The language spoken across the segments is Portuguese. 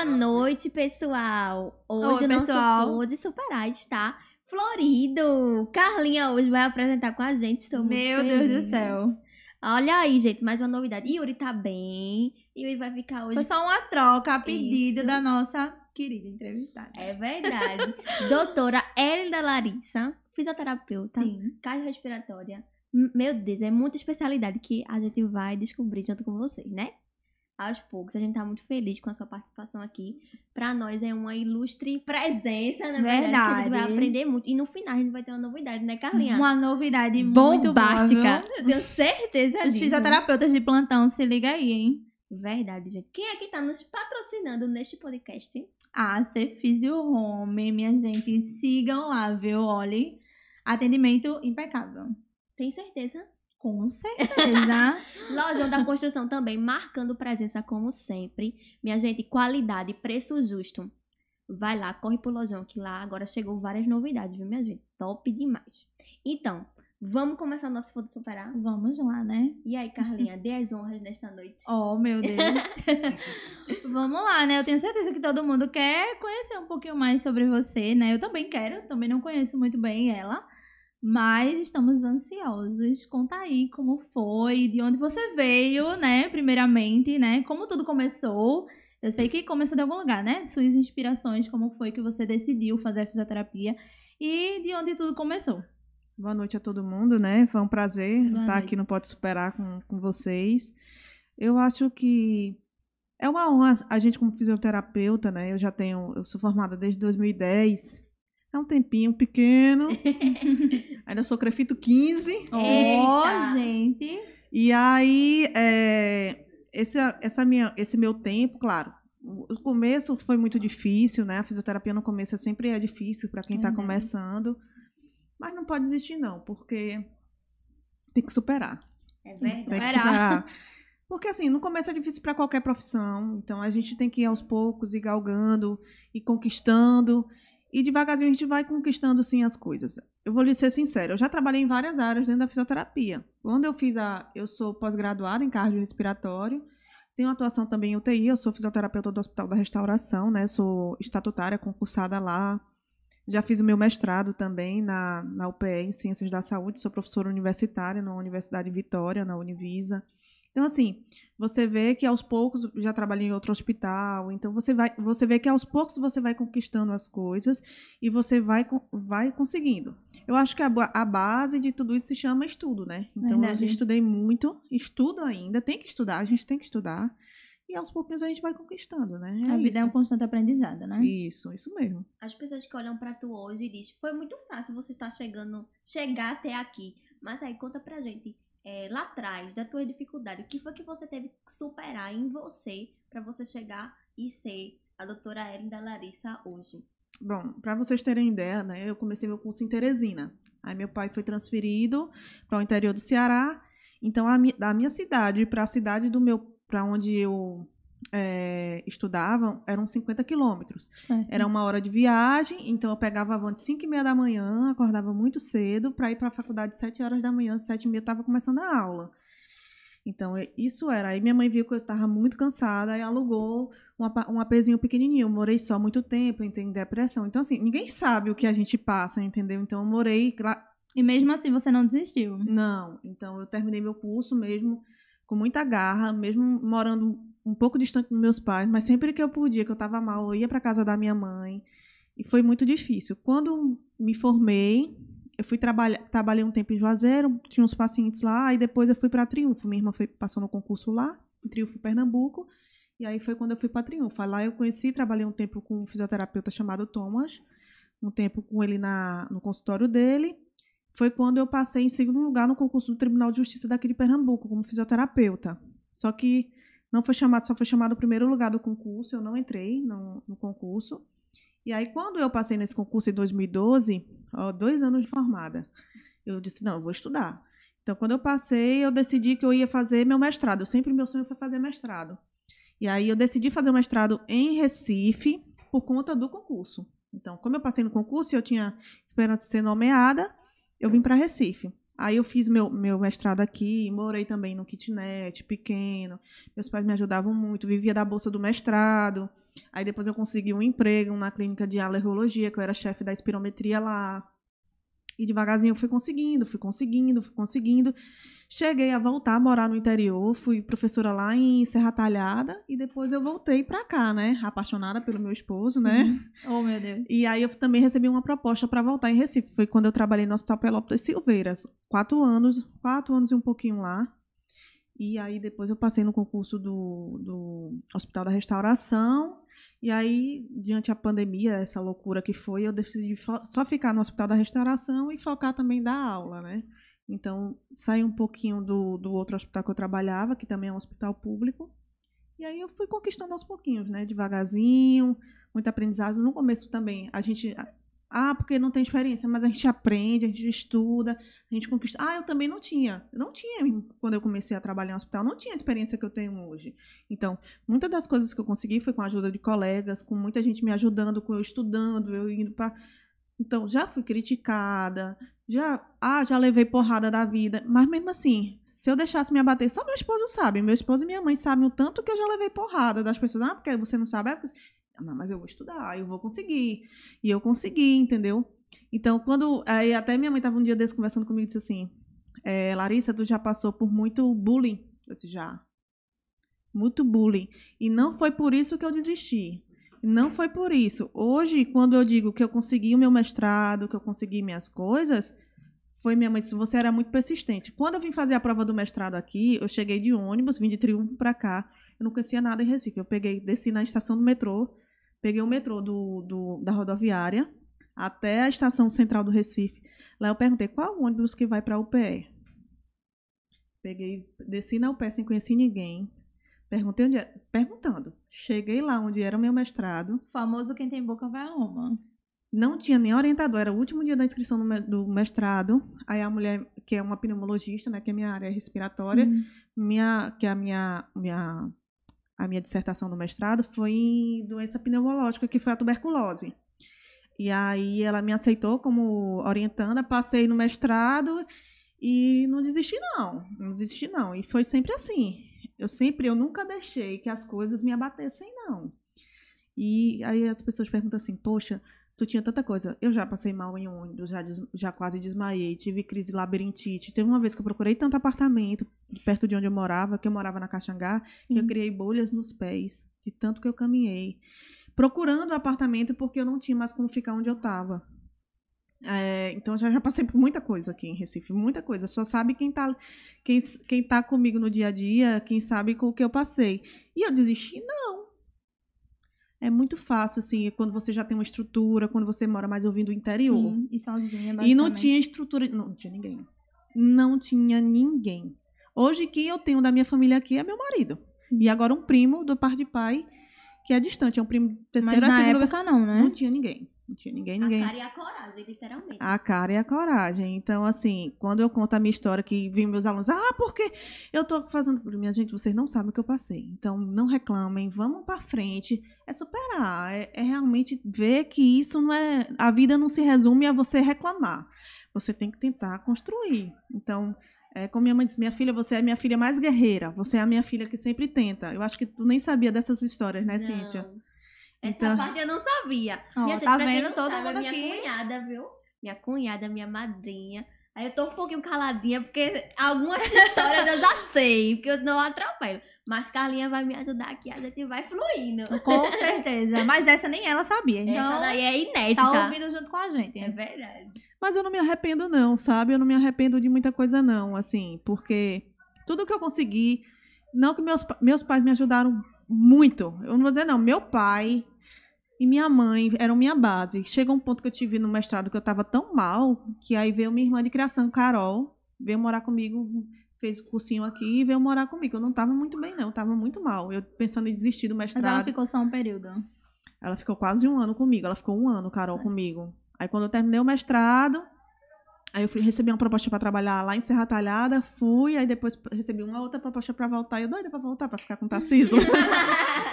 Boa noite, pessoal. Hoje Oi, o nosso pessoal. Pod Superar está florido. Carlinha hoje vai apresentar com a gente. Estou muito Meu Deus feliz. do céu. Olha aí, gente, mais uma novidade. Yuri tá bem. Yuri vai ficar hoje. Foi só uma troca a pedido Isso. da nossa querida entrevistada. É verdade. Doutora Erinda Larissa, fisioterapeuta, Sim. cardiorrespiratória. M- Meu Deus, é muita especialidade que a gente vai descobrir junto com vocês, né? Aos poucos, a gente tá muito feliz com a sua participação aqui. Pra nós é uma ilustre presença, na verdade, que a gente vai Verdade. aprender muito. E no final a gente vai ter uma novidade, né, Carlinha? Uma novidade muito boa, Bombástica. viu? Eu tenho certeza Os fisioterapeutas de plantão, se liga aí, hein? Verdade, gente. Quem é que tá nos patrocinando neste podcast? Ah, ser Physio Home, minha gente. Sigam lá, viu? Olhe. Atendimento impecável. Tem certeza? Com certeza. Lojão da Construção também, marcando presença como sempre. Minha gente, qualidade, preço justo. Vai lá, corre pro Lojão, que lá agora chegou várias novidades, viu, minha gente? Top demais. Então, vamos começar o nosso Foda Superar? Vamos lá, né? E aí, Carlinha, dê as honras nesta noite. Oh, meu Deus. Vamos lá, né? Eu tenho certeza que todo mundo quer conhecer um pouquinho mais sobre você, né? Eu também quero, também não conheço muito bem ela. Mas estamos ansiosos. Conta aí como foi, de onde você veio, né? Primeiramente, né? Como tudo começou. Eu sei que começou de algum lugar, né? Suas inspirações, como foi que você decidiu fazer a fisioterapia e de onde tudo começou. Boa noite a todo mundo, né? Foi um prazer Boa estar noite. aqui no Pode Superar com, com vocês. Eu acho que é uma honra a gente como fisioterapeuta, né? Eu já tenho, eu sou formada desde 2010. É um tempinho pequeno. Ainda sou crefito 15. Ó, gente. E aí, é, esse, essa minha, esse meu tempo, claro, o começo foi muito difícil, né? A fisioterapia no começo sempre é difícil para quem está Uhum. começando. Mas não pode desistir, não, porque tem que superar. É Tem que Superar. superar. Porque, assim, no começo é difícil para qualquer profissão. Então, a gente tem que ir aos poucos, ir galgando, e conquistando. E devagarzinho a gente vai conquistando, sim, as coisas. Eu vou lhe ser sincera, eu já trabalhei em várias áreas dentro da fisioterapia. Quando eu fiz a... Eu sou pós-graduada em cardiorrespiratório. Tenho atuação também em UTI. Eu sou fisioterapeuta do Hospital da Restauração, né? Sou estatutária, concursada lá. Já fiz o meu mestrado também na, na UPE, em Ciências da Saúde. Sou professora universitária na Universidade Vitória, na Univisa. Então, assim, você vê que aos poucos, já trabalhei em outro hospital, então você vai, você vê que aos poucos você vai conquistando as coisas e você vai, vai conseguindo. Eu acho que a, a base de tudo isso se chama estudo, né? Então, eu Verdade. já estudei muito, estudo ainda, tem que estudar, a gente tem que estudar. E aos pouquinhos a gente vai conquistando, né? a vida isso. é um constante aprendizado, né? Isso, isso mesmo. As pessoas que olham pra tu hoje e dizem, foi muito fácil você estar chegando, chegar até aqui. Mas aí conta pra gente, é, lá atrás, da tua dificuldade, o que foi que você teve que superar em você pra você chegar e ser a doutora Ellen da Larissa hoje? Bom, para vocês terem ideia, né, eu comecei meu curso em Teresina. Aí meu pai foi transferido para o interior do Ceará. Então, a da minha cidade para a cidade do meu, para onde eu é, estudava, eram 50 quilômetros. Era uma hora de viagem, então eu pegava a van de 5 e meia da manhã, acordava muito cedo para ir para a faculdade às 7 horas da manhã, 7 e meia estava começando a aula. Então, é- isso era. Aí minha mãe viu que eu estava muito cansada e alugou um, um apezinho pequenininho. Eu morei só muito tempo, entrei em depressão. Então, assim, ninguém sabe o que a gente passa, entendeu? Então, eu morei lá, E mesmo assim você não desistiu. não, então eu terminei meu curso mesmo com muita garra, mesmo morando um pouco distante dos meus pais, mas sempre que eu podia, que eu estava mal, eu ia para casa da minha mãe. E foi muito difícil. Quando me formei, eu fui trabalhar, trabalhei um tempo em Juazeiro, tinha uns pacientes lá, e depois eu fui para Triunfo. Minha irmã foi passou no concurso lá, em Triunfo, Pernambuco. E aí foi quando eu fui para Triunfo. Lá eu conheci, trabalhei um tempo com um fisioterapeuta chamado Thomas, um tempo com ele na, no consultório dele foi quando eu passei em segundo lugar no concurso do Tribunal de Justiça daqui de Pernambuco, como fisioterapeuta. Só que não foi chamado, só foi chamado o primeiro lugar do concurso, eu não entrei no, no concurso. E aí, quando eu passei nesse concurso em 2012, ó, dois anos de formada, eu disse, não, eu vou estudar. Então, quando eu passei, eu decidi que eu ia fazer meu mestrado. Eu sempre, meu sonho foi fazer mestrado. E aí, eu decidi fazer o mestrado em Recife por conta do concurso. Então, como eu passei no concurso e eu tinha esperança de ser nomeada, eu vim para Recife. Aí eu fiz meu, meu mestrado aqui, morei também no kitnet, pequeno. Meus pais me ajudavam muito, vivia da bolsa do mestrado. Aí depois eu consegui um emprego na clínica de alergologia, que eu era chefe da espirometria lá. E devagarzinho eu fui conseguindo, fui conseguindo, fui conseguindo. Cheguei a voltar a morar no interior, fui professora lá em Serra Talhada e depois eu voltei pra cá, né? Apaixonada pelo meu esposo, né? Oh, meu Deus. E aí eu também recebi uma proposta para voltar em Recife. Foi quando eu trabalhei no Hospital Pelópolis Silveiras. Quatro anos, quatro anos e um pouquinho lá. E aí depois eu passei no concurso do, do Hospital da Restauração. E aí, diante da pandemia, essa loucura que foi, eu decidi só ficar no Hospital da Restauração e focar também da aula, né? Então, saí um pouquinho do, do outro hospital que eu trabalhava, que também é um hospital público. E aí eu fui conquistando aos pouquinhos, né? Devagarzinho, muito aprendizado. No começo também, a gente. Ah, porque não tem experiência, mas a gente aprende, a gente estuda, a gente conquista. Ah, eu também não tinha. Eu não tinha, quando eu comecei a trabalhar em hospital, não tinha a experiência que eu tenho hoje. Então, muitas das coisas que eu consegui foi com a ajuda de colegas, com muita gente me ajudando, com eu estudando, eu indo para. Então, já fui criticada, já, ah, já levei porrada da vida, mas mesmo assim, se eu deixasse me abater, só meu esposo sabe, meu esposo e minha mãe sabem o tanto que eu já levei porrada das pessoas. Ah, porque você não sabe? Porque... Não, mas eu vou estudar, eu vou conseguir. E eu consegui, entendeu? Então, quando. Aí até minha mãe estava um dia desse conversando comigo e disse assim: é, Larissa, tu já passou por muito bullying? Eu disse: já. Muito bullying. E não foi por isso que eu desisti. Não foi por isso. Hoje, quando eu digo que eu consegui o meu mestrado, que eu consegui minhas coisas, foi minha mãe disse: você era muito persistente. Quando eu vim fazer a prova do mestrado aqui, eu cheguei de ônibus, vim de Triunfo para cá. Eu não conhecia nada em Recife. Eu peguei, desci na estação do metrô, peguei o metrô do, do, da rodoviária até a estação central do Recife. Lá eu perguntei qual o ônibus que vai para a UPE. Peguei, desci na UPE sem conhecer ninguém. Perguntei onde era, perguntando. Cheguei lá onde era o meu mestrado. Famoso quem tem boca vai a Roma. Não tinha nem orientador, era o último dia da inscrição do me- do mestrado. Aí a mulher, que é uma pneumologista, né, que é minha área respiratória, Sim. minha, que é a minha, minha, a minha dissertação do mestrado foi em doença pneumológica, que foi a tuberculose. E aí ela me aceitou como orientanda, passei no mestrado e não desisti não, não desisti não. E foi sempre assim. Eu sempre, eu nunca deixei que as coisas me abatessem não. E aí as pessoas perguntam assim, poxa, tu tinha tanta coisa. Eu já passei mal em ônibus, já, des- já quase desmaiei, tive crise labirintite. Teve uma vez que eu procurei tanto apartamento perto de onde eu morava, que eu morava na Caxangá, que eu Sim. criei bolhas nos pés, de tanto que eu caminhei. Procurando apartamento porque eu não tinha mais como ficar onde eu estava. Então eu já, já passei por muita coisa aqui em Recife, muita coisa. Só sabe quem tá, quem, quem tá comigo no dia a dia, quem sabe com o que eu passei. E eu desisti? Não. É muito fácil, assim, quando você já tem uma estrutura, quando você mora mais ouvindo o interior. Sim, e sozinha, E não tinha estrutura. Não, não tinha ninguém. Não tinha ninguém. Hoje, quem eu tenho da minha família aqui é meu marido. Sim. E agora um primo do par de pai, que é distante. É um primo Mas terceiro a na segundo. época não, né? Não tinha ninguém. Não tinha ninguém, ninguém. A cara e a coragem, literalmente. A cara e a coragem. Então, assim, quando eu conto a minha história, que vem meus alunos, ah, porque eu tô fazendo. Minha gente, vocês não sabem o que eu passei. Então, não reclamem, vamos pra frente. É superar. É, é realmente ver que isso não é. A vida não se resume a você reclamar. Você tem que tentar construir. Então, é, como minha mãe disse, minha filha, você é a minha filha mais guerreira. Você é a minha filha que sempre tenta. Eu acho que tu nem sabia dessas histórias, né, Não. Cíntia? Essa Então- parte eu não sabia. Ó, minha gente, tá pra quem vendo? Todo sabe, mundo é minha aqui. cunhada, viu? Minha cunhada, minha madrinha. Aí eu tô um pouquinho caladinha, porque algumas histórias eu já sei, porque eu não atropelo. Mas Carlinha vai me ajudar aqui, a gente vai fluindo. Com certeza. Mas essa nem ela sabia. Então, Essa daí é inédita. tá ouvindo junto com a gente. É verdade. Mas eu não me arrependo, não, sabe? Eu não me arrependo de muita coisa, não, assim, porque tudo que eu consegui. Não que meus, meus pais me ajudaram muito. Eu não vou dizer, não. Meu pai e minha mãe eram minha base. Chegou um ponto que eu tive no mestrado que eu tava tão mal, que aí veio minha irmã de criação, Carol, veio morar comigo, fez o cursinho aqui e veio morar comigo. Eu não tava muito bem, não. Eu tava muito mal. Eu pensando em desistir do Mas mestrado. ela ficou só um período. Ela ficou quase um ano comigo. Ela ficou um ano, Carol, comigo. Aí quando eu terminei o mestrado, aí eu fui recebi uma proposta para trabalhar lá em Serra Talhada, fui, aí depois recebi uma outra proposta para voltar. Eu doida para voltar, para ficar com o Tarciso.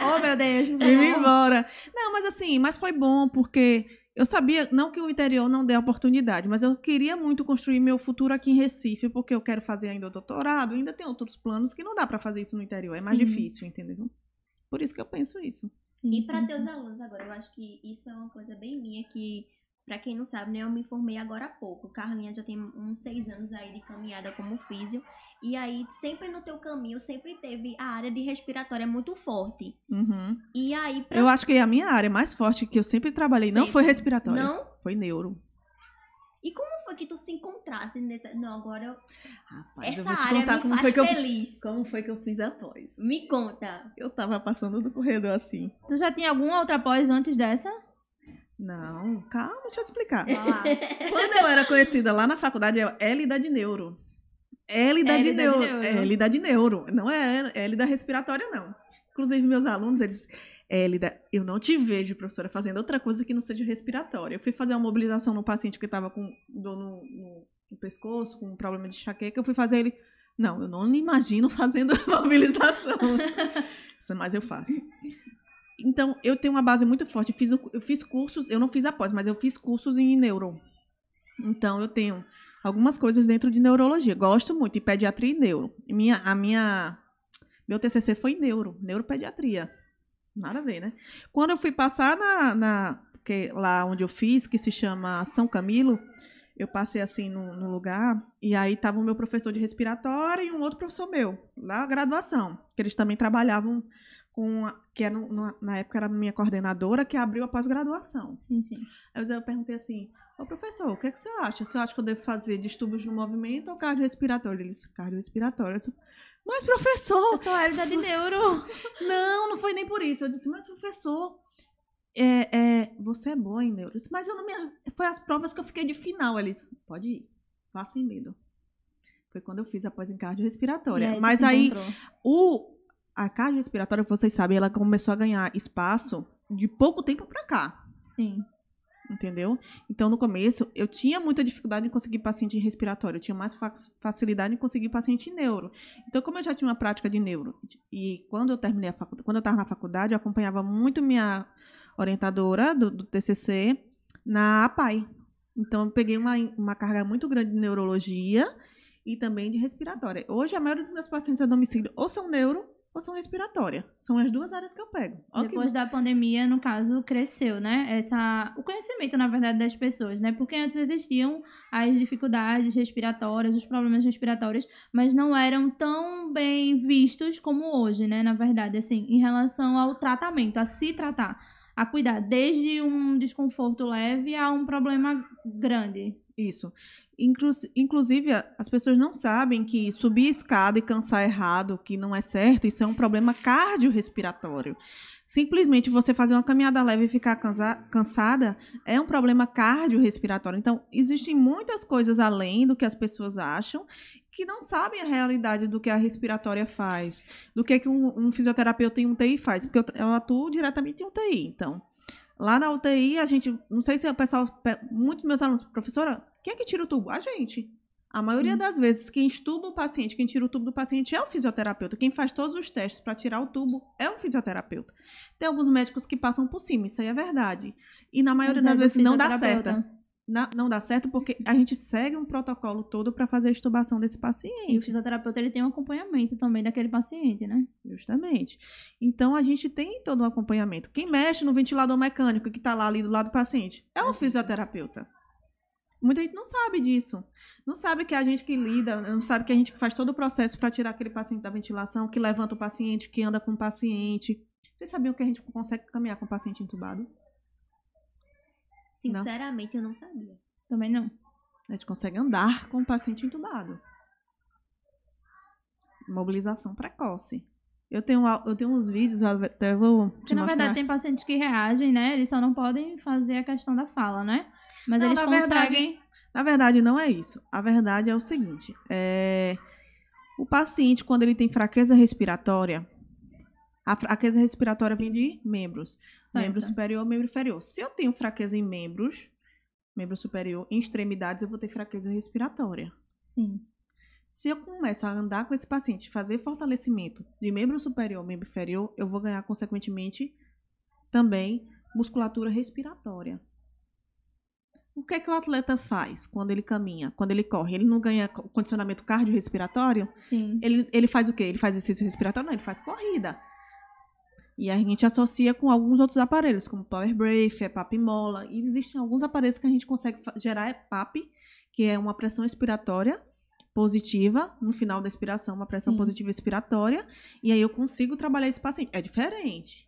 Oh, meu Deus. e vim embora. Não, mas assim, mas foi bom porque eu sabia, não que o interior não dê oportunidade, mas eu queria muito construir meu futuro aqui em Recife, porque eu quero fazer ainda o doutorado, ainda tem outros planos que não dá para fazer isso no interior, é mais Sim. difícil, entendeu? Por isso que eu penso isso. Sim, E para teus alunos agora, eu acho que isso é uma coisa bem minha que, pra quem não sabe, né, eu me formei agora há pouco. Carlinha já tem uns seis anos aí de caminhada como físio. E aí, sempre no teu caminho, sempre teve a área de respiratória muito forte. Uhum. E aí, pra... Eu acho que a minha área mais forte que eu sempre trabalhei não Sempre. foi respiratória, Não? foi neuro. E como foi que tu se encontrasse nessa... Não, agora eu... Rapaz, eu essa vou te contar como foi que eu feliz. como foi que eu fiz após. Me conta. Eu tava passando do corredor assim. Tu já tinha alguma outra pós antes dessa? Não, calma, deixa eu explicar. Quando eu era conhecida lá na faculdade, é Hélida de Neuro. Hélida de Neuro. Neuro. Hélida de Neuro. Não é Hélida respiratória, não. Inclusive, meus alunos, eles... Hélida, eu não te vejo, professora, fazendo outra coisa que não seja respiratória. Eu fui fazer uma mobilização no paciente que estava com dor no, no- no pescoço, com um problema de enxaqueca. Eu fui fazer ele... Não, eu não me imagino fazendo mobilização. Mas eu faço. Então, eu tenho uma base muito forte. Eu fiz, eu fiz cursos, eu não fiz após, mas eu fiz cursos em neuro. Então, eu tenho algumas coisas dentro de neurologia. Gosto muito de pediatria e neuro. Minha, a minha, meu TCC foi em neuro, neuropediatria. Nada a ver, né? Quando eu fui passar na, na porque lá onde eu fiz, que se chama São Camilo, eu passei assim no, no lugar e aí tava o meu professor de respiratória e um outro professor meu, lá graduação, que eles também trabalhavam com, a- que era no- no- na época era minha coordenadora que abriu a pós-graduação. Sim, sim. Aí eu perguntei assim, ô professor, o que, é que você acha? Você acha que eu devo fazer distúrbios no movimento ou cardiorrespiratório? Ele disse, cardiorrespiratório. Eu disse, mas professor, Eu sou Hélida de Neuro. não, não foi nem por isso. Eu disse, mas professor, é, é, você é boa em neuro. Eu disse, mas eu não me... Foi as provas que eu fiquei de final. Ele disse, pode ir, vá sem medo. Foi quando eu fiz a pós em cardiorrespiratória. Mas aí, encontrou. o, a cardiorrespiratória, vocês sabem, ela começou a ganhar espaço de pouco tempo pra cá. Sim. Entendeu? Então, no começo, eu tinha muita dificuldade em conseguir paciente respiratório. Eu tinha mais fa- facilidade em conseguir paciente neuro. Então, como eu já tinha uma prática de neuro, e quando eu terminei a faculdade, quando eu estava na faculdade, eu acompanhava muito minha orientadora do, do TCC na APAI. Então, eu peguei uma, uma carga muito grande de neurologia e também de respiratória. Hoje, a maioria dos meus pacientes a domicílio ou são neuro ou são respiratória. São as duas áreas que eu pego. Depois da pandemia, no caso, cresceu, né? Essa, o conhecimento, na verdade, das pessoas, né? Porque antes existiam as dificuldades respiratórias, os problemas respiratórios, mas não eram tão bem vistos como hoje, né? Na verdade, assim, em relação ao tratamento, a se tratar, a cuidar, desde um desconforto leve a um problema grande. Isso. Inclus- Inclusive, as pessoas não sabem que subir escada e cansar errado, que não é certo, isso é um problema cardiorrespiratório. Simplesmente você fazer uma caminhada leve e ficar cansa- cansada é um problema cardiorrespiratório. Então, existem muitas coisas além do que as pessoas acham que não sabem a realidade do que a respiratória faz, do que, que um, um fisioterapeuta em UTI faz, porque eu, eu atuo diretamente em UTI. Então, Lá na UTI, a gente, não sei se o pessoal, pe- muitos meus alunos, professora, quem é que tira o tubo? A gente. A maioria Sim. das vezes, quem estuba o paciente, quem tira o tubo do paciente é o fisioterapeuta. Quem faz todos os testes para tirar o tubo é o fisioterapeuta. Tem alguns médicos que passam por cima, isso aí é verdade. E na maioria Mas é das do vezes não dá certo. Na- não dá certo porque a gente segue um protocolo todo para fazer a estubação desse E o paciente. fisioterapeuta, ele tem um acompanhamento também daquele paciente, né? Justamente. Então a gente tem todo um acompanhamento. Quem mexe no ventilador mecânico que está lá ali do lado do paciente é o fisioterapeuta. Muita gente não sabe disso. Não sabe que é a gente que lida, não sabe que a gente que faz todo o processo para tirar aquele paciente da ventilação, que levanta o paciente, que anda com o paciente. Vocês sabiam que a gente consegue caminhar com o paciente entubado? Não. Sinceramente, eu não sabia. Também não. A gente consegue andar com o paciente entubado. Mobilização precoce. Eu tenho, eu tenho uns vídeos, eu até vou te Porque, na mostrar. verdade, tem pacientes que reagem, né? Eles só não podem fazer a questão da fala, né? Mas Não, eles na verdade- conseguem. Na verdade, não é isso. A verdade é o seguinte: é, o paciente, quando ele tem fraqueza respiratória, a fraqueza respiratória vem de membros. Membro Certo. superior, membro inferior. Se eu tenho fraqueza em membros, membro superior, em extremidades, eu vou ter fraqueza respiratória. Sim. Se eu começo a andar com esse paciente, fazer fortalecimento de membro superior, membro inferior, eu vou ganhar, consequentemente, também musculatura respiratória. O que é que o atleta faz quando ele caminha, quando ele corre? Ele não ganha co- condicionamento cardiorrespiratório? Sim. Ele, ele faz o quê? Ele faz exercício respiratório? Não, ele faz corrida. E a gente associa com alguns outros aparelhos, como Power Breath, EPAP Mola. E existem alguns aparelhos que a gente consegue gerar EPAP, que é uma pressão expiratória positiva, no final da expiração, uma pressão Sim. positiva expiratória. E aí eu consigo trabalhar esse paciente. É diferente.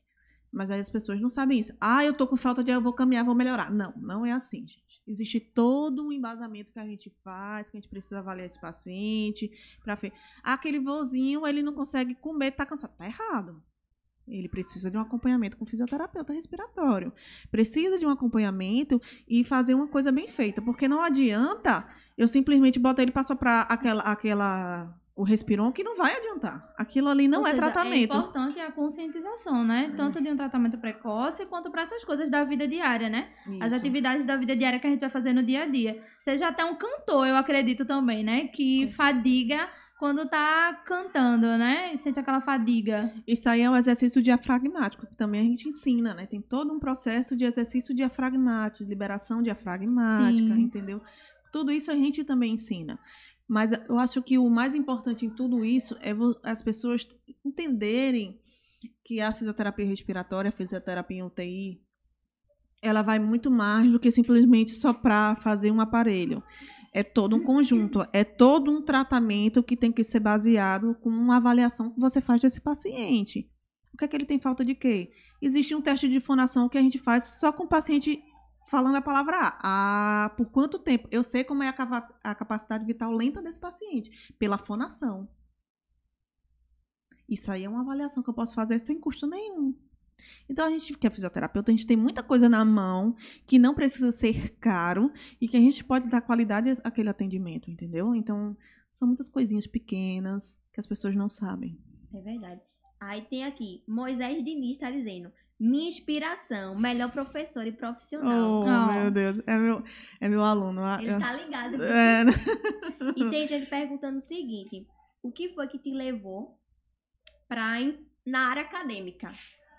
Mas aí as pessoas não sabem isso. Ah, eu tô com falta de ar, eu vou caminhar, vou melhorar. Não, não é assim, gente. Existe todo um embasamento que a gente faz, que a gente precisa avaliar esse paciente, para ver. Ah, aquele vozinho, ele não consegue comer, tá cansado. Tá errado. Ele precisa de um acompanhamento com fisioterapeuta respiratório. Precisa de um acompanhamento e fazer uma coisa bem feita, porque não adianta eu simplesmente botar ele para soprar aquela aquela o respiron que não vai adiantar. Aquilo ali não Ou é seja, tratamento. É importante a conscientização, né? Tanto de um tratamento precoce quanto para essas coisas da vida diária, né? As Isso. atividades da vida diária que a gente vai fazer no dia a dia. Seja até um cantor, eu acredito também, né? Que fadiga quando tá cantando, né? E sente aquela fadiga. Isso aí é o exercício diafragmático, que também a gente ensina, né? Tem todo um processo de exercício diafragmático, de liberação diafragmática, Sim. entendeu? Tudo isso a gente também ensina. Mas eu acho que o mais importante em tudo isso é as pessoas entenderem que a fisioterapia respiratória, a fisioterapia UTI, ela vai muito mais do que simplesmente só para fazer um aparelho. É todo um conjunto, é todo um tratamento que tem que ser baseado com uma avaliação que você faz desse paciente. O que é que ele tem falta de quê? Existe um teste de fonação que a gente faz só com o paciente falando a palavra A. Ah, por quanto tempo? Eu sei como é a, capacidade vital lenta desse paciente, pela fonação. Isso aí é uma avaliação que eu posso fazer sem custo nenhum. Então, a gente que é fisioterapeuta, a gente tem muita coisa na mão que não precisa ser caro e que a gente pode dar qualidade àquele atendimento, entendeu? Então, são muitas coisinhas pequenas que as pessoas não sabem. É verdade. Aí tem aqui, Moisés Diniz tá dizendo, minha inspiração, melhor professor e profissional. Oh, Oh. meu Deus. É meu, é meu aluno. Ele eu- tá ligado. É? E tem gente perguntando o seguinte: o que foi que te levou pra, en- na área acadêmica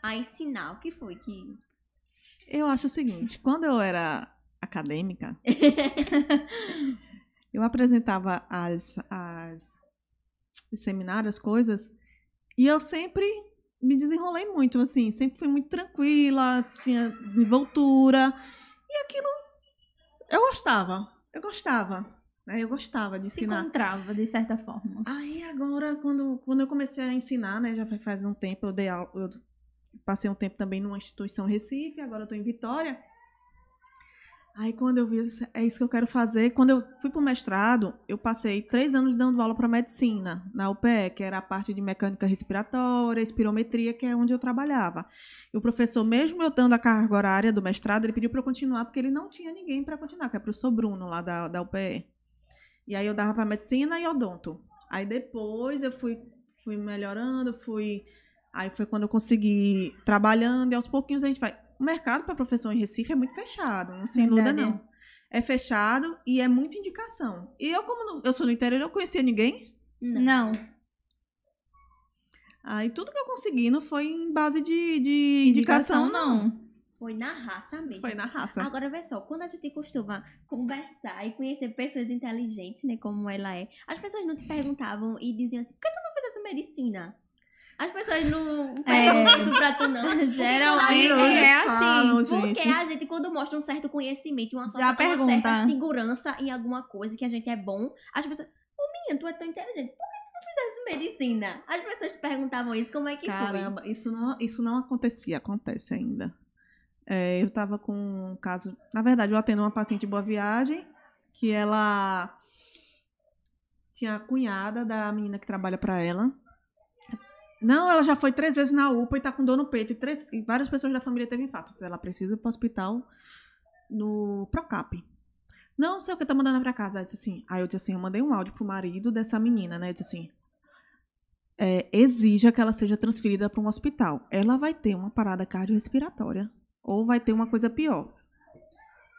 a ensinar? O que foi que. Eu acho o seguinte, quando eu era acadêmica, eu apresentava as, as, os seminários, as coisas, e eu sempre me desenrolei muito, assim, sempre fui muito tranquila, tinha desenvoltura, e aquilo eu gostava, eu gostava, né? Eu gostava de Se ensinar. encontrava, de certa forma. Aí agora, quando, quando eu comecei a ensinar, né, já faz- faz um tempo, eu dei aula, eu passei um tempo também numa instituição Recife, agora tô em Vitória. Aí quando eu vi, é isso que eu quero fazer. Quando eu fui pro mestrado, eu passei três anos dando aula para medicina, na UPE, que era a parte de mecânica respiratória, espirometria, que é onde eu trabalhava. E o professor, mesmo eu dando a carga horária do mestrado, ele pediu para eu continuar, porque ele não tinha ninguém para continuar, que é o professor Bruno, lá da, da UPE. E aí eu dava para medicina e odonto. Aí depois eu fui, fui melhorando, fui. Aí foi quando eu consegui trabalhando, e aos pouquinhos a gente vai. O mercado para professor em Recife é muito fechado, não se iluda, não. É fechado e é muita indicação. E eu, como não- eu sou do interior, eu não conhecia ninguém. Não. Aí tudo que eu consegui não foi em base de, de indicação, não. Foi na raça mesmo. Foi na raça. Agora, vê só, quando a gente costuma conversar e conhecer pessoas inteligentes, né, como ela é, as pessoas não te perguntavam e diziam assim, por que tu não fizesse medicina? As pessoas não perguntam isso pra tu, não. Geralmente é assim. gente. Porque a gente, quando mostra um certo conhecimento, uma, Já certa, uma certa segurança em alguma coisa que a gente é bom, as pessoas, ô menina, tu é tão inteligente, por que tu não fizesse medicina? As pessoas te perguntavam isso, como é que Caramba, isso não, isso não acontecia, acontece ainda. É, eu tava com um caso. Na verdade, eu atendo uma paciente de boa viagem, que ela tinha a cunhada da menina que trabalha pra ela. Não, ela já foi três vezes na UPA e tá com dor no peito. E, três, e várias pessoas da família teve infarto. Ela precisa ir pro hospital no Procap. Não sei o que tá mandando pra casa. Aí eu disse assim. Aí eu disse assim, eu mandei um áudio pro marido dessa menina, né? Eu disse assim é, exija que ela seja transferida para um hospital. Ela vai ter uma parada cardiorrespiratória ou vai ter uma coisa pior.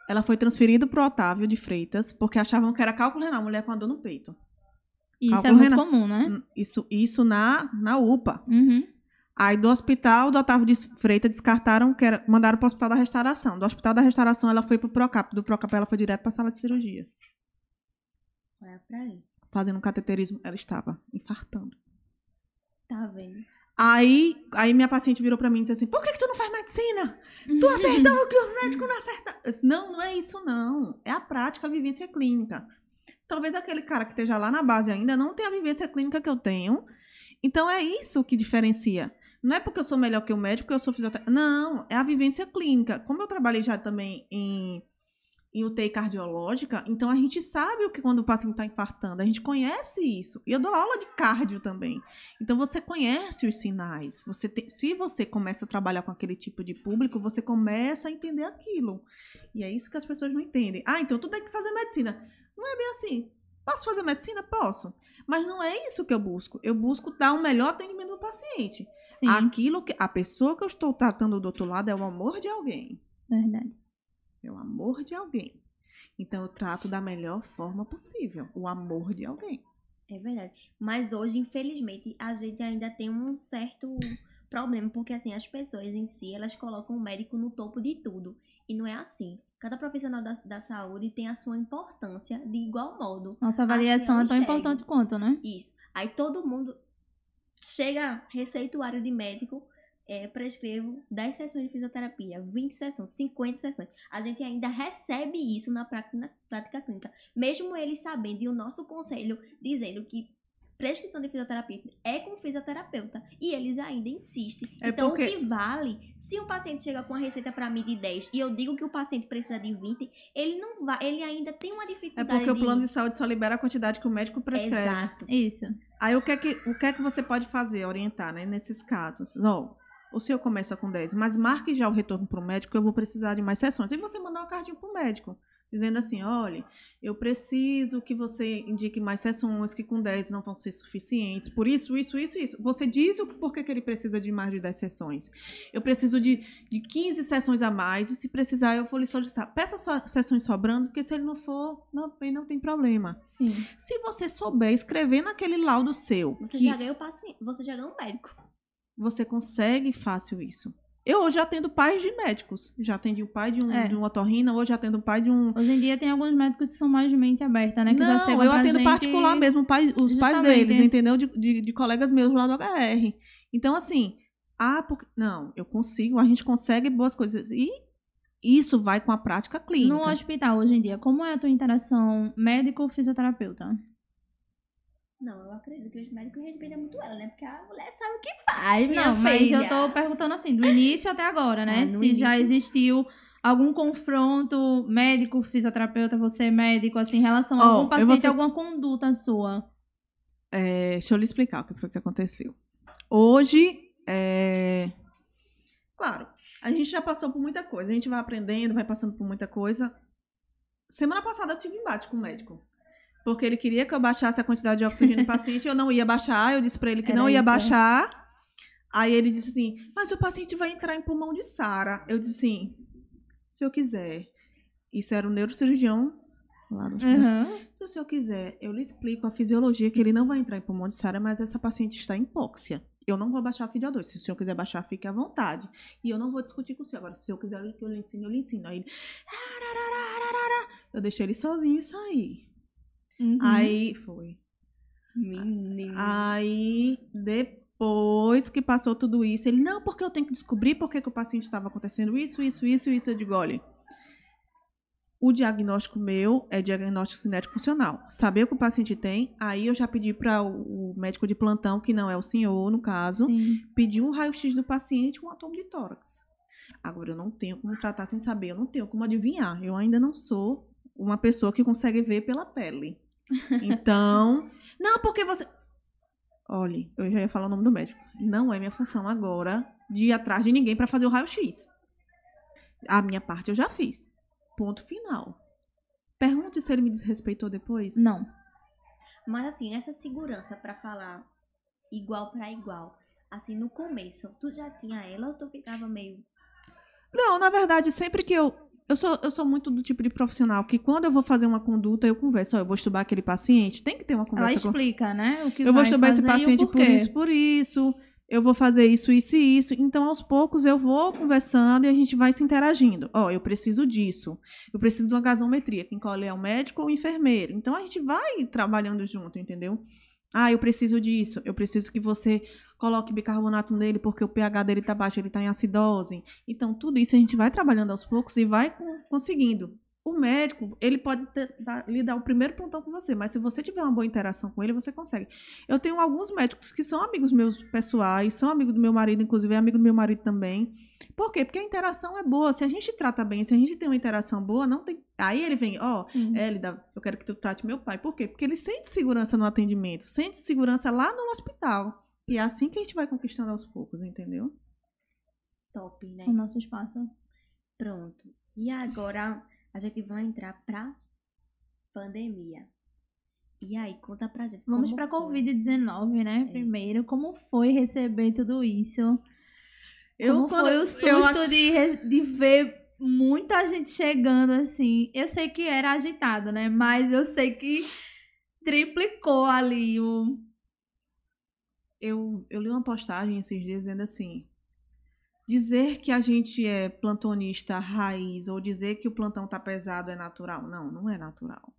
Ela foi transferida para o Otávio de Freitas porque achavam que era cálculo renal, mulher com a dor no peito. Isso é muito comum, né? Hum, Isso, isso na, na UPA. Uhum. Aí do hospital do Otávio de Freitas descartaram que era, mandaram para o hospital da restauração. Do hospital da restauração ela foi para o Procap. Do Procap ela foi direto para a sala de cirurgia. foi? Pra aí, Fazendo um cateterismo, ela estava infartando. tá vendo? Aí, aí minha paciente virou pra mim e disse assim: por que, que tu não faz medicina? Tu acertou o que o médico não acerta. Eu disse, não, não é isso, não. É a prática, a vivência clínica. Talvez aquele cara que esteja lá na base ainda não tenha a vivência clínica que eu tenho. Então é isso que diferencia. Não é porque eu sou melhor que o médico que eu sou fisioterapeuta. Não, é a vivência clínica. Como eu trabalhei já também em, em UTI cardiológica, então a gente sabe o que quando o paciente está infartando. A gente conhece isso. E eu dou aula de cardio também. Então você conhece os sinais. Você se você começa a trabalhar com aquele tipo de público, você começa a entender aquilo. E é isso que as pessoas não entendem. Ah, então tu tem que fazer medicina. Não é bem assim. Posso fazer medicina? Posso. Mas não é isso que eu busco. Eu busco dar um melhor atendimento ao paciente. Sim, Aquilo que a pessoa que eu estou tratando do outro lado é o amor de alguém. verdade. É o amor de alguém. Então eu trato da melhor forma possível. O amor de alguém. É verdade. Mas hoje, infelizmente, a gente ainda tem um certo problema, porque assim, as pessoas em si, elas colocam o médico no topo de tudo. E não é assim. Cada profissional da, da saúde tem a sua importância de igual modo. Nossa avaliação eu é tão importante quanto, né? Isso. Aí todo mundo chega receituário de médico, é, prescrevo 10 sessões de fisioterapia, 20 sessões, 50 sessões. A gente ainda recebe isso na prática, na prática clínica. Mesmo eles sabendo, e o nosso conselho dizendo que prescrição de fisioterapia é com fisioterapeuta. E eles ainda insistem. É então, porque- o que vale, se um paciente chega com uma receita para mim de 10 e eu digo que o paciente precisa de 20, ele não vai, ele ainda tem uma É dificuldade porque o de... plano de saúde só libera a quantidade que o médico prescreve. Exato. Isso. Aí o que, é que, o que é que você pode fazer, orientar, né, nesses casos? Ó, o senhor começa com 10, mas marque já o retorno para o médico, eu vou precisar de mais sessões. E você mandar uma cartinha para o médico, dizendo assim, olha, eu preciso que você indique mais sessões, que com 10 não vão ser suficientes, por isso, isso, isso, isso. Você diz o porquê que ele precisa de mais de 10 sessões. Eu preciso de, de 15 sessões a mais, e se precisar eu vou lhe solicitar. Peça só sessões sobrando, porque se ele não for, não, não tem problema. Sim. Se você souber escrever naquele laudo seu, Você que já ganha o paciente, você já ganha um médico. você consegue fácil isso. Eu hoje atendo pais de médicos. Já atendi o pai de um, É. de um otorrino, hoje atendo o pai de um. Hoje em dia tem alguns médicos que são mais de mente aberta, né? Que Não, eu atendo particular mesmo, pai, os pais Justamente. deles, entendeu? De, de, de colegas meus lá do HR. Então, assim, ah, porque. Não, eu consigo, a gente consegue boas coisas. E isso vai com a prática clínica. No hospital, hoje em dia, como é a tua interação médico-fisioterapeuta? Não, eu acredito que os médicos respeitam muito ela, né? Porque a mulher sabe o que faz, minha Não, mas filha. eu tô perguntando assim, do início até agora, né? Ah, Se já início. existiu algum confronto médico-fisioterapeuta, você médico, assim, em relação a Ó, algum paciente, ser- alguma conduta sua. É, deixa eu lhe explicar o que foi que aconteceu. Hoje, é... claro, a gente já passou por muita coisa. A gente vai aprendendo, vai passando por muita coisa. Semana passada eu tive embate com o médico. Porque ele queria que eu baixasse a quantidade de oxigênio no paciente, eu não ia baixar. Eu disse pra ele que Era não ia isso, né? baixar. Aí ele disse assim: Mas o paciente vai entrar em pulmão de Sara. Eu disse assim: Se eu quiser. Isso era o neurocirurgião lá no. Uhum. Se o senhor quiser, eu lhe explico a fisiologia, que ele não vai entrar em pulmão de Sara, mas essa paciente está em hipóxia. Eu não vou baixar a FIDO2. Se o senhor quiser baixar, fique à vontade. E eu não vou discutir com o senhor. Agora, se o senhor quiser que eu lhe ensine, eu lhe ensino. Aí ele... Eu deixei ele sozinho e saí. Uhum. Aí foi. Menino. Aí, depois que passou tudo isso, ele, não, porque eu tenho que descobrir por que, que o paciente estava acontecendo isso, isso, isso, isso. Eu digo, olha, o diagnóstico meu é diagnóstico cinético funcional. Saber o que o paciente tem, aí eu já pedi para o, médico de plantão, que não é o senhor, no caso, Sim. pedir um raio-x do paciente com um atomo de tórax. Agora, eu não tenho como tratar sem saber, eu não tenho como adivinhar. Eu ainda não sou uma pessoa que consegue ver pela pele. Então, não, porque você. Olhe, eu já ia falar o nome do médico. Não é minha função agora de ir atrás de ninguém para fazer o raio-x. A minha parte eu já fiz. Ponto final. Pergunte se ele me desrespeitou depois. Não. Mas assim, essa segurança pra falar igual pra igual, assim, no começo, tu já tinha ela ou tu ficava meio. Não, na verdade, sempre que eu. Eu sou, eu sou muito do tipo de profissional que quando eu vou fazer uma conduta, eu converso. Ó, eu vou estudar aquele paciente, tem que ter uma Ela conversa com explica, né? O que Eu vou estudar esse paciente por isso, por isso. Eu vou fazer isso, isso e isso. Então, aos poucos, eu vou conversando e a gente vai se interagindo. Ó, eu preciso disso. Eu preciso de uma gasometria. Quem colhe é o médico ou o enfermeiro. Então, a gente vai trabalhando junto, entendeu? Ah, eu preciso disso. Eu preciso que você coloque bicarbonato nele porque o pH dele tá baixo, ele tá em acidose. Então, tudo isso a gente vai trabalhando aos poucos e vai conseguindo. O médico, ele pode ter- dar- lhe dar o primeiro plantão com você, mas se você tiver uma boa interação com ele, você consegue. Eu tenho alguns médicos que são amigos meus pessoais, são amigos do meu marido, inclusive é amigo do meu marido também. Por quê? Porque a interação é boa. Se a gente trata bem, se a gente tem uma interação boa, não tem. Aí ele vem, ó. Hélida, eu quero que tu trate meu pai. Por quê? Porque ele sente segurança no atendimento, sente segurança lá no hospital. E é assim que a gente vai conquistando aos poucos, entendeu? Top, né? O nosso espaço. Pronto. E agora a gente vai entrar pra pandemia. E aí, conta pra gente. Vamos pra foi. Covid-19, né? É. Primeiro, como foi receber tudo isso? Eu, como quando- foi o eu susto acho- de, de ver muita gente chegando assim? Eu sei que era agitado, né? Mas eu sei que triplicou ali o. eu, eu li uma postagem esses dias dizendo assim: dizer que a gente é plantonista raiz ou dizer que o plantão tá pesado é natural. Não, não é natural.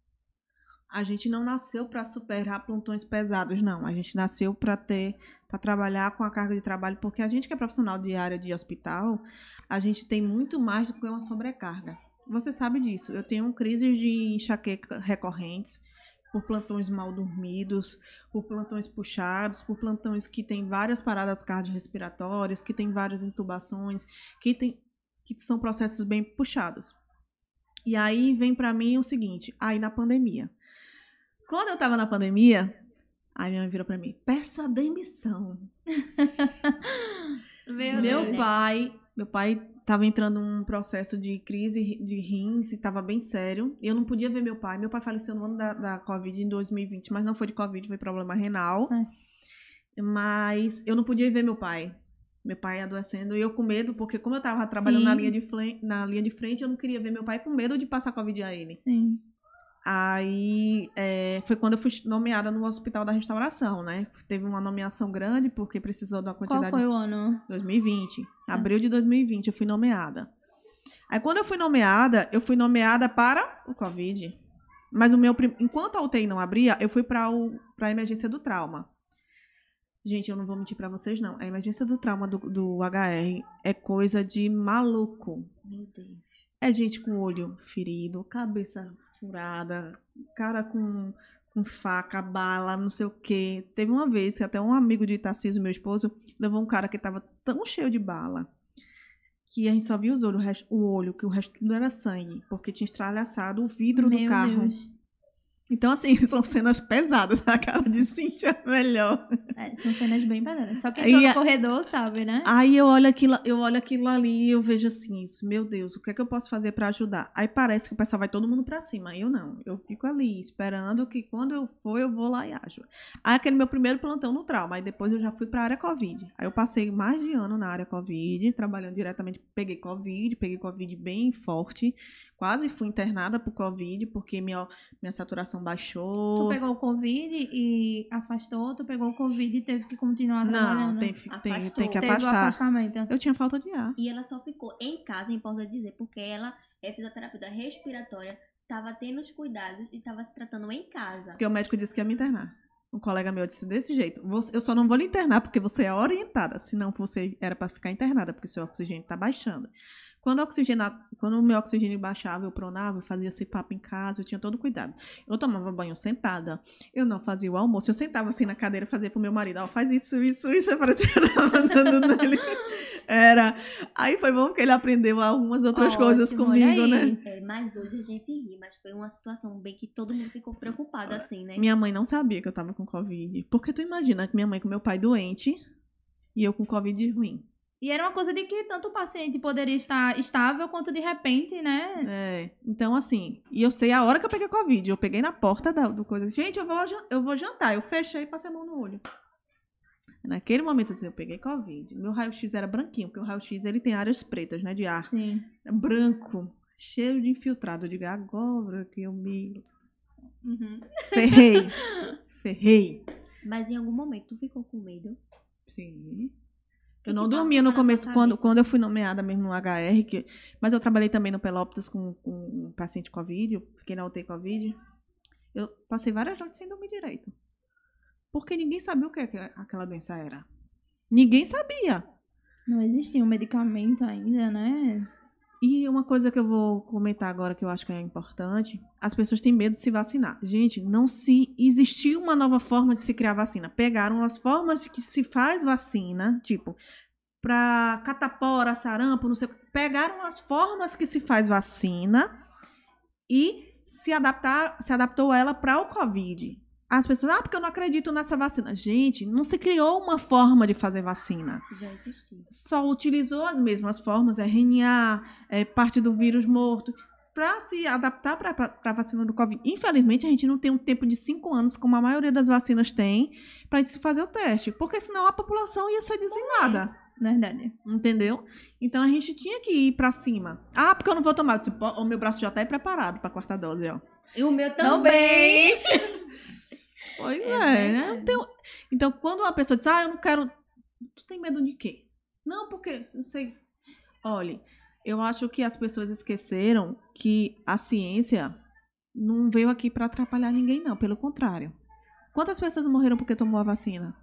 A gente não nasceu para superar plantões pesados, não. A gente nasceu para ter, para trabalhar com a carga de trabalho, porque a gente que é profissional de área de hospital, a gente tem muito mais do que uma sobrecarga. Você sabe disso. Eu tenho crises de enxaqueca recorrentes por plantões mal dormidos, por plantões puxados, por plantões que tem várias paradas cardiorrespiratórias, que tem várias intubações, que, tem, que são processos bem puxados. E aí vem pra mim o seguinte, aí na pandemia. Quando eu tava na pandemia, aí minha mãe virou pra mim, peça demissão. Meu, Meu Deus. pai, meu pai tava entrando num processo de crise de rins e tava bem sério. Eu não podia ver meu pai. Meu pai faleceu no ano da, da Covid em 2020, mas não foi de Covid, foi problema renal. Certo. Mas eu não podia ver meu pai. Meu pai adoecendo e eu com medo, porque como eu tava trabalhando na linha, de na linha de frente, eu não queria ver meu pai com medo de passar Covid a ele. Sim. Aí é, foi quando eu fui nomeada no Hospital da Restauração, né? Teve uma nomeação grande, porque precisou da Qual quantidade foi o ano? 2020. Abril de 2020 eu fui nomeada. Aí quando eu fui nomeada, eu fui nomeada para o Covid. Mas o meu enquanto a UTI não abria, eu fui para para a emergência do trauma. Gente, eu não vou mentir para vocês não. A emergência do trauma do, do HR é coisa de maluco. Meu Deus. É gente com olho ferido, cabeça furada, cara com, com faca, bala, não sei o quê. Teve uma vez que até um amigo de Tarcísio, meu esposo, levou um cara que tava tão cheio de bala que a gente só via os olhos, o, olho, que o resto tudo era sangue, porque tinha estralhaçado o vidro do Meu carro. Deus. Então, assim, são cenas pesadas. A cara de Cintia é melhor. É, são cenas bem pesadas. Só quem entrou a- no corredor sabe, né? Aí eu olho aquilo, eu olho aquilo ali e eu vejo assim, isso, meu Deus, o que é que eu posso fazer pra ajudar? Aí parece que o pessoal vai todo mundo pra cima, eu não. Eu fico ali esperando que quando eu for eu vou lá e ajo. Aí aquele meu primeiro plantão no trauma, aí depois eu já fui pra área Covid. Aí eu passei mais de ano na área Covid, trabalhando diretamente, peguei Covid, peguei Covid bem forte, quase fui internada por Covid porque minha minha saturação baixou. Tu pegou o Covid e afastou, tu pegou o Covid e teve que continuar trabalhando. Não, tem, tem, tem que Teve o afastar. afastamento. Eu tinha falta de ar. E ela só ficou em casa, importa dizer, porque ela é fisioterapeuta respiratória, tava tendo os cuidados e tava se tratando em casa. Porque o médico disse que ia me internar. Um colega meu disse desse jeito: "Você- eu só não vou lhe internar porque você é orientada, senão você era para ficar internada, porque seu oxigênio tá baixando. Quando, quando o meu oxigênio baixava, eu pronava, eu fazia esse papo em casa, eu tinha todo cuidado. Eu tomava banho sentada, eu não fazia o almoço, eu sentava assim na cadeira e fazia pro meu marido, ó, faz isso, isso, isso, parecia que eu tava mandando nele. Era. Aí foi bom porque ele aprendeu algumas outras coisas Ótimo, comigo, né? É, mas hoje a gente ri, mas foi uma situação bem que todo mundo ficou preocupado, assim, né? Minha mãe não sabia que eu tava com Covid. Porque tu imagina que minha mãe com meu pai doente e eu com Covid ruim. E era uma coisa de que tanto o paciente poderia estar estável quanto de repente, né? É. Então, assim, e eu sei a hora que eu peguei Covid. Eu peguei na porta da, do coisa. Gente, eu vou, eu vou jantar. Eu fechei e passei a mão no olho. Naquele momento, assim, eu peguei Covid. Meu raio-x era branquinho, porque o raio-x ele tem áreas pretas, né, de ar. Sim. É branco, cheio de infiltrado. Eu digo, agora que eu me Uhum. ferrei. ferrei. Mas em algum momento tu ficou com medo. Sim. Eu não dormia no começo, quando, quando eu fui nomeada mesmo no HR, que, mas eu trabalhei também no Pelópitas com, com um paciente Covid, eu fiquei na UTI Covid. Eu passei várias noites sem dormir direito. Porque ninguém sabia o que aquela doença era. Ninguém sabia. Não existia um medicamento ainda, né? E uma coisa que eu vou comentar agora que eu acho que é importante, as pessoas têm medo de se vacinar. Gente, não se existiu uma nova forma de se criar vacina. Pegaram as formas de que se faz vacina, tipo, para catapora, sarampo, não sei, pegaram as formas que se faz vacina e se adaptar, se adaptou ela para o COVID. As pessoas, ah, porque eu não acredito nessa vacina. Gente, não se criou uma forma de fazer vacina. Já existiu. Só utilizou as mesmas formas, RNA, é, parte do vírus morto, para se adaptar para a vacina do Covid. Infelizmente, a gente não tem um tempo de cinco anos, como a maioria das vacinas tem, para a gente se fazer o teste. Porque senão a população ia ser dizimada. Verdade. Entendeu? Então a gente tinha que ir para cima. Ah, porque eu não vou tomar. O meu braço já está preparado para a quarta dose, ó. E o meu Também. Pois É é, né? verdade. Não tem- Então, quando uma pessoa diz, ah, eu não quero. Tu tem medo de quê? Não, porque, não sei. Olhe, eu acho que as pessoas esqueceram que a ciência não veio aqui para atrapalhar ninguém, não. Pelo contrário. Quantas pessoas morreram porque tomou a vacina?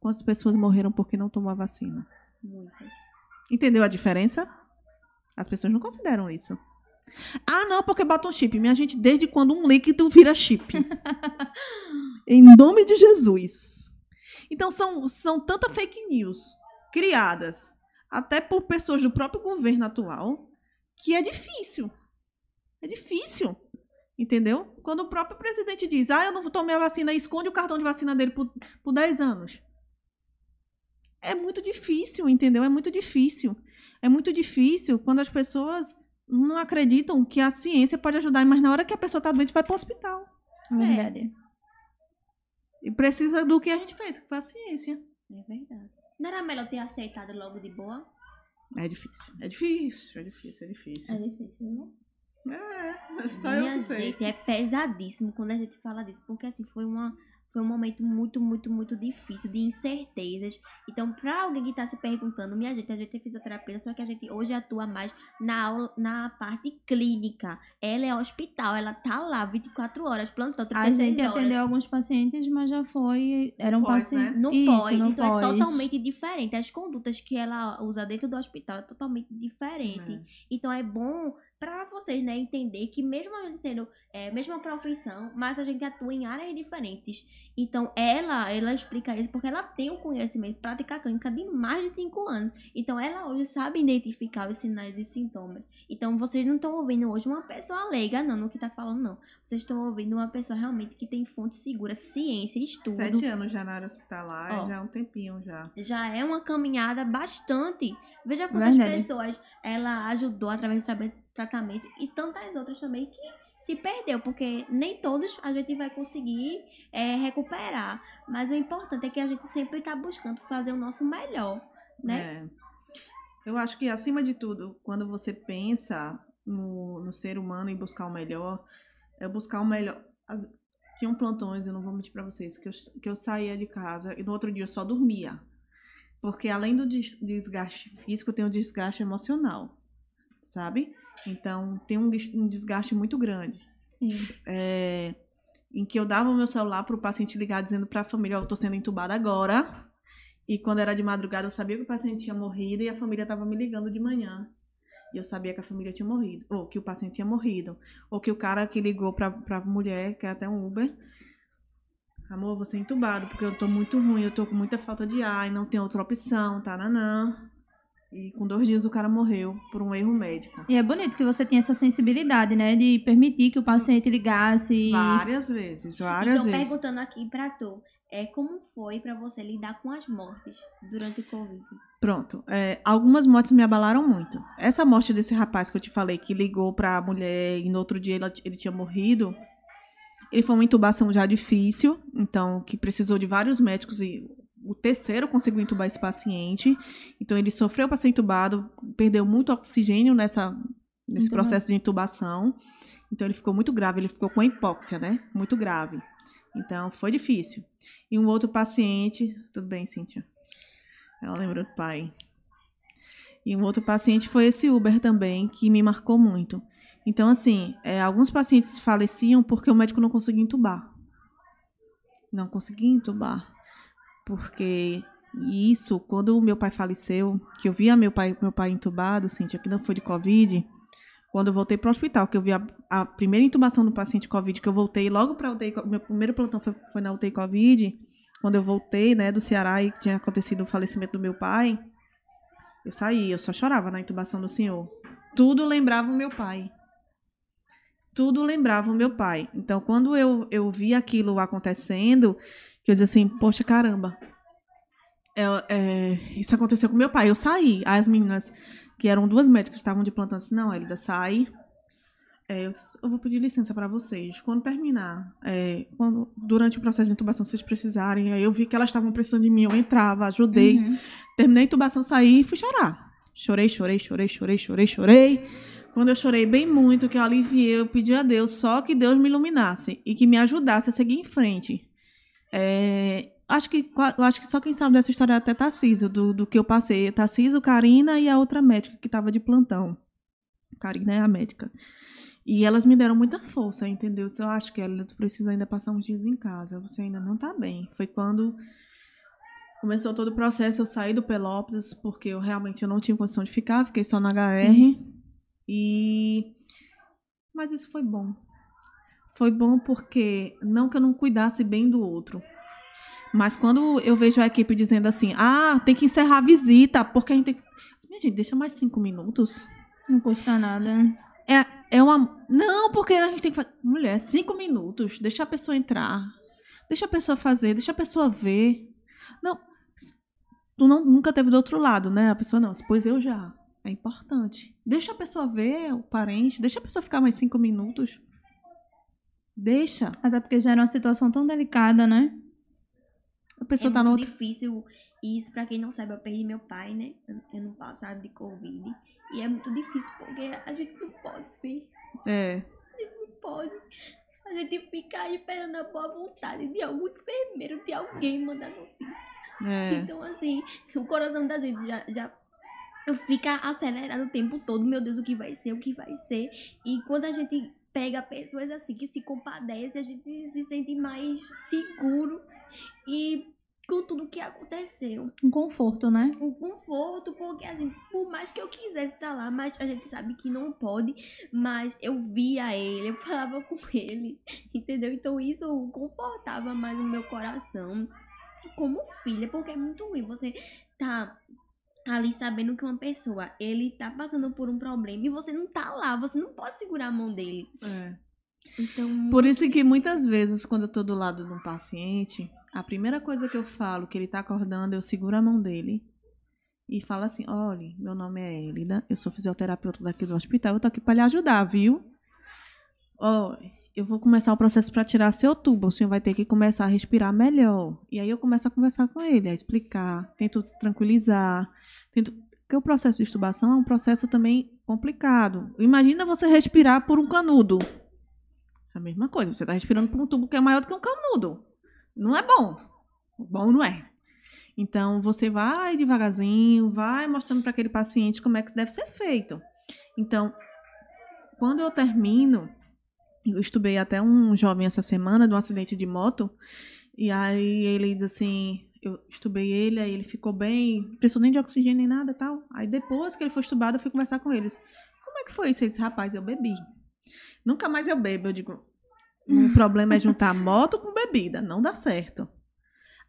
Quantas pessoas morreram porque não tomou a vacina? Muitas. Entendeu a diferença? As pessoas não consideram isso. Ah, não, porque bota um chip. Minha gente, desde quando um líquido vira chip? em nome de Jesus. Então, são, são tanta fake news criadas até por pessoas do próprio governo atual que é difícil. É difícil. Entendeu? Quando o próprio presidente diz, ah, eu não tomei a vacina, esconde o cartão de vacina dele por, por 10 anos. É muito difícil, entendeu? É muito difícil. É muito difícil quando as pessoas não acreditam que a ciência pode ajudar, mas na hora que a pessoa está doente, vai para o hospital. Verdade. E precisa do que a gente fez, que foi a ciência. É verdade. Não era melhor ter aceitado logo de boa? É difícil. É difícil, é difícil, é É difícil. difícil, não? É, só eu Minha que sei. gente, é pesadíssimo quando a gente fala disso, porque assim, foi uma foi um momento muito, muito, muito difícil, de incertezas. Então, pra alguém que tá se perguntando, minha gente, a gente é fisioterapeuta, só que a gente hoje atua mais na, aula, na parte clínica. Ela é hospital, ela tá lá 24 horas, plantão, A 36 gente horas. atendeu alguns pacientes, mas já foi. Eram Pós, pacientes. né? No Isso, pós, no então é pós. totalmente diferente. As condutas que ela usa dentro do hospital é totalmente diferente. É. Então é bom pra vocês, né, entender que mesmo a gente sendo é, mesma profissão, mas a gente atua em áreas diferentes. Então ela, ela explica isso porque ela tem o conhecimento, prática clínica de mais de cinco anos. Então ela hoje sabe identificar os sinais e sintomas. Então vocês não estão ouvindo hoje uma pessoa leiga, não, no que tá falando, não. Vocês estão ouvindo uma pessoa realmente que tem fonte segura, ciência, estudo Sete anos já na área hospitalar, Ó. já é um tempinho já. já é uma caminhada bastante. Veja quantas Verdade. pessoas ela ajudou através do tra- tratamento e tantas outras também que se perdeu, porque nem todos a gente vai conseguir é, recuperar. Mas o importante é que a gente sempre está buscando fazer o nosso melhor, né? É. Eu acho que, acima de tudo, quando você pensa no, no ser humano e buscar o melhor, é buscar o melhor. As, tinham plantões, eu não vou mentir pra vocês, que eu, que eu saía de casa e no outro dia eu só dormia. Porque além do des- desgaste físico, tem o desgaste emocional, sabe? Então, tem um, um desgaste muito grande. Sim. é, em que eu dava o meu celular para o paciente ligar dizendo para a família, ó, eu tô sendo entubada agora. E quando era de madrugada, eu sabia que o paciente tinha morrido e a família estava me ligando de manhã. E eu sabia que a família tinha morrido, ou que o paciente tinha morrido, ou que o cara que ligou para a mulher, que é até um Uber, amor, você é entubado, porque eu tô muito ruim, eu tô com muita falta de ar e não tem outra opção, taranã. E com dois dias o cara morreu por um erro médico. E é bonito que você tenha essa sensibilidade, né? De permitir que o paciente ligasse. Várias vezes, várias Então, vezes. perguntando aqui pra tu, é, como foi pra você lidar com as mortes durante o Covid? Pronto. É, algumas mortes me abalaram muito. Essa morte desse rapaz que eu te falei, que ligou pra mulher e no outro dia ele, ele tinha morrido, ele foi uma intubação já difícil, então, que precisou de vários médicos e o terceiro conseguiu intubar esse paciente. Então, ele sofreu para ser intubado, perdeu muito oxigênio nessa, nesse Intubação. processo de intubação. Então, ele ficou muito grave, ele ficou com hipóxia, né? Muito grave. Então, foi difícil. E um outro paciente. Tudo bem, Cíntia? Ela lembrou do pai. E um outro paciente foi esse Uber também, que me marcou muito. Então, assim, é, alguns pacientes faleciam porque o médico não conseguia entubar. Não conseguia entubar. Porque isso, quando o meu pai faleceu, que eu via meu pai, meu pai entubado, Cintia, que não foi de Covid, quando eu voltei para o hospital, que eu vi a, a, primeira intubação do paciente Covid, que eu voltei logo para UTI, meu primeiro plantão foi, foi, na UTI Covid, quando eu voltei, né, do Ceará e tinha acontecido o falecimento do meu pai, eu saí, eu só chorava na intubação do senhor. Tudo lembrava o meu pai. Tudo lembrava o meu pai. Então, quando eu, eu vi aquilo acontecendo, que eu dizia assim, poxa, caramba, é, é, isso aconteceu com meu pai. Eu saí. As meninas, que eram duas médicas estavam de plantão, assim, não, Elida, sai. É, eu, eu, vou pedir licença para vocês. Quando terminar, é, quando, durante o processo de intubação, vocês precisarem, aí eu vi que elas estavam precisando de mim, eu entrava, ajudei. Uhum. Terminei a intubação, saí e fui chorar. Chorei, chorei, chorei, chorei, chorei, chorei. Quando eu chorei bem muito, que eu aliviei, eu pedi a Deus só que Deus me iluminasse e que me ajudasse a seguir em frente. É, acho que acho que só quem sabe dessa história é até Tarcísio, do, do que eu passei. Tarcísio, Karina e a outra médica que estava de plantão. Karina é a médica. E elas me deram muita força, entendeu? Se eu acho que ela precisa ainda passar uns dias em casa, você ainda não está bem. Foi quando começou todo o processo, eu saí do Pelópolis, porque eu realmente eu não tinha condição de ficar, fiquei só na HR. Sim. E mas isso foi bom. Foi bom porque não que eu não cuidasse bem do outro, mas quando eu vejo a equipe dizendo assim, ah, tem que encerrar a visita, porque a gente tem Minha gente, deixa mais cinco minutos. Não custa nada. É, é uma. Não, porque a gente tem que fazer. Mulher, cinco minutos. Deixa a pessoa entrar. Deixa a pessoa fazer, deixa a pessoa ver. Não. Tu não, nunca teve do outro lado, né? A pessoa não. Pois eu já. É importante. Deixa a pessoa ver o parente. Deixa a pessoa ficar mais cinco minutos. Deixa. Até porque já era uma situação tão delicada, né? A pessoa é tá muito no difícil. Isso, pra quem não sabe, eu perdi meu pai, né? Ano passado de Covid. E é muito difícil porque a gente não pode ver. É. A gente não pode. A gente fica esperando a boa vontade de algum enfermeiro, de alguém mandar notícia. É. Então, assim, o coração da gente já, já fica acelerado o tempo todo. Meu Deus, o que vai ser, o que vai ser. E quando a gente pega pessoas assim que se compadecem, a gente se sente mais seguro e com tudo que aconteceu. Um conforto, né? Um conforto, porque assim, por mais que eu quisesse estar lá, mas a gente sabe que não pode, mas eu via ele, eu falava com ele, entendeu? Então isso confortava mais o meu coração como filha, porque é muito ruim você tá ali sabendo que uma pessoa, ele tá passando por um problema e você não tá lá, você não pode segurar a mão dele. É. Então, por isso que muitas vezes quando eu tô do lado de um paciente, a primeira coisa que eu falo, que ele tá acordando, eu seguro a mão dele e falo assim: olha, meu nome é Elida, eu sou fisioterapeuta daqui do hospital, eu tô aqui para lhe ajudar, viu? Ó, eu vou começar o processo para tirar seu tubo, o senhor vai ter que começar a respirar melhor. E aí eu começo a conversar com ele, a explicar, tento tranquilizar, tento porque o processo de estubação é um processo também complicado. Imagina você respirar por um canudo. É a mesma coisa, você está respirando por um tubo que é maior do que um canudo não é bom. Bom não é. Então você vai devagarzinho, vai mostrando para aquele paciente como é que deve ser feito. Então, quando eu termino, eu estudei até um jovem essa semana de um acidente de moto, e aí ele diz assim, eu estubei ele, aí ele ficou bem, precisou nem de oxigênio nem nada tal. Aí depois que ele foi estubado, eu fui conversar com eles. Como é que foi isso? Ele disse, rapaz, eu bebi. Nunca mais eu bebo. Eu digo, o problema é juntar moto com bebida, não dá certo.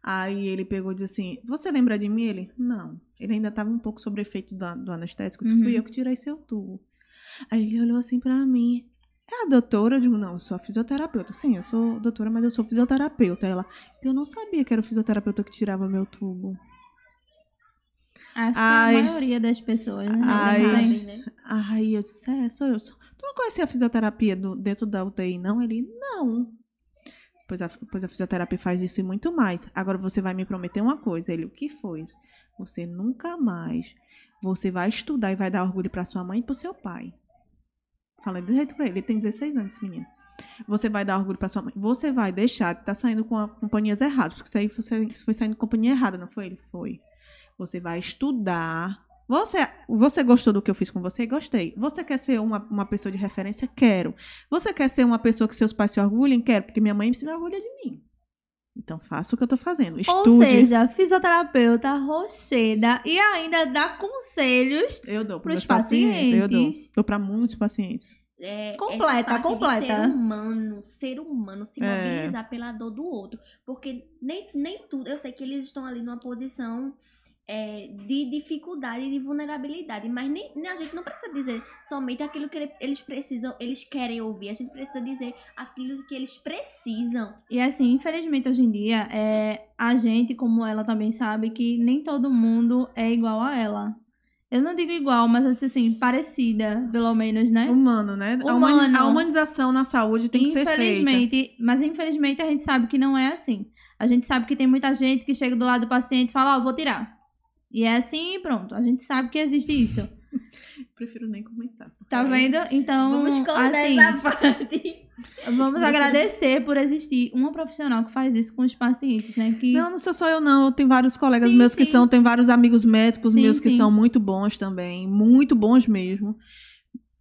Aí ele pegou e disse assim: Você lembra de mim? Ele: Não. Ele ainda estava um pouco sobre efeito do, do anestésico. Uhum. fui eu que tirei seu tubo. Aí ele olhou assim para mim: É a doutora? Eu digo: Não, eu sou a fisioterapeuta. Sim, eu sou doutora, mas eu sou fisioterapeuta. Ela: Eu não sabia que era o fisioterapeuta que tirava meu tubo. Acho que a maioria das pessoas, né? Aí, né? aí eu disse: É, sou eu. Sou não conhecia a fisioterapia do, dentro da UTI, não? Ele, não. Pois a, pois a fisioterapia faz isso e muito mais. Agora você vai me prometer uma coisa. Ele, o que foi? Você nunca mais. Você vai estudar e vai dar orgulho para sua mãe e para seu pai. Falei de jeito para ele. Ele tem 16 anos, esse menino. Você vai dar orgulho para sua mãe. Você vai deixar que tá saindo com companhias erradas. Porque isso aí você foi saindo com companhia errada, não foi? Ele foi. Você vai estudar você, você gostou do que eu fiz com você? Gostei. Você quer ser uma, uma pessoa de referência? Quero. Você quer ser uma pessoa que seus pais se orgulhem? Quero, porque minha mãe se orgulha de mim. Então faça o que eu tô fazendo. Ou Estude. seja, fisioterapeuta, rocheda e ainda dá conselhos. eu dou para pros meus pacientes. Eu dou. pacientes. Dou para muitos pacientes. É, Completa, essa parte de completa. ser humano, ser humano, se É. mobilizar pela dor do outro. Porque nem, nem tudo. Eu sei que eles estão ali numa posição é, de dificuldade e de vulnerabilidade. Mas nem, nem a gente não precisa dizer somente aquilo que ele- eles precisam, eles querem ouvir. A gente precisa dizer aquilo que eles precisam. E assim, infelizmente hoje em dia, é, a gente, como ela também sabe, que nem todo mundo é igual a ela. Eu não digo igual, mas assim, parecida, pelo menos, né? Humano, né? Humano. a humanização na saúde tem que ser feita. Infelizmente, mas infelizmente a gente sabe que não é assim. A gente sabe que tem muita gente que chega do lado do paciente e fala, ó, vou tirar. E é assim e pronto. A gente sabe que existe isso. Prefiro nem comentar. Tá vendo? Então, Vamos cortar assim, essa parte. vamos agradecer por existir uma profissional que faz isso com os pacientes, né? Que Não, não sou só eu, não. Tem vários colegas Sim, meus que sim. são, tem vários amigos médicos Sim, meus que são muito bons também. Muito bons mesmo.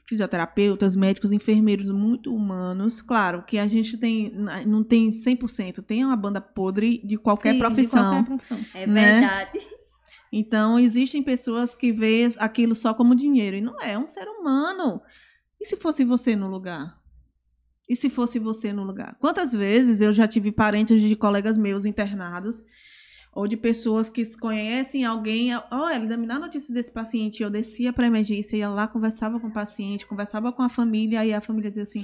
Fisioterapeutas, médicos, enfermeiros muito humanos. Claro que a gente tem, não tem 100%, tem uma banda podre de qualquer Sim, de profissão. qualquer profissão. É Né? verdade. Então, existem pessoas que veem aquilo só como dinheiro. E não é, é um ser humano. E se fosse você no lugar? E se fosse você no lugar? Quantas vezes eu já tive parentes de colegas meus internados, ou de pessoas que conhecem alguém, olha, me dá notícia desse paciente. Eu descia para emergência, ia lá, conversava com o paciente, conversava com a família, aí a família dizia assim: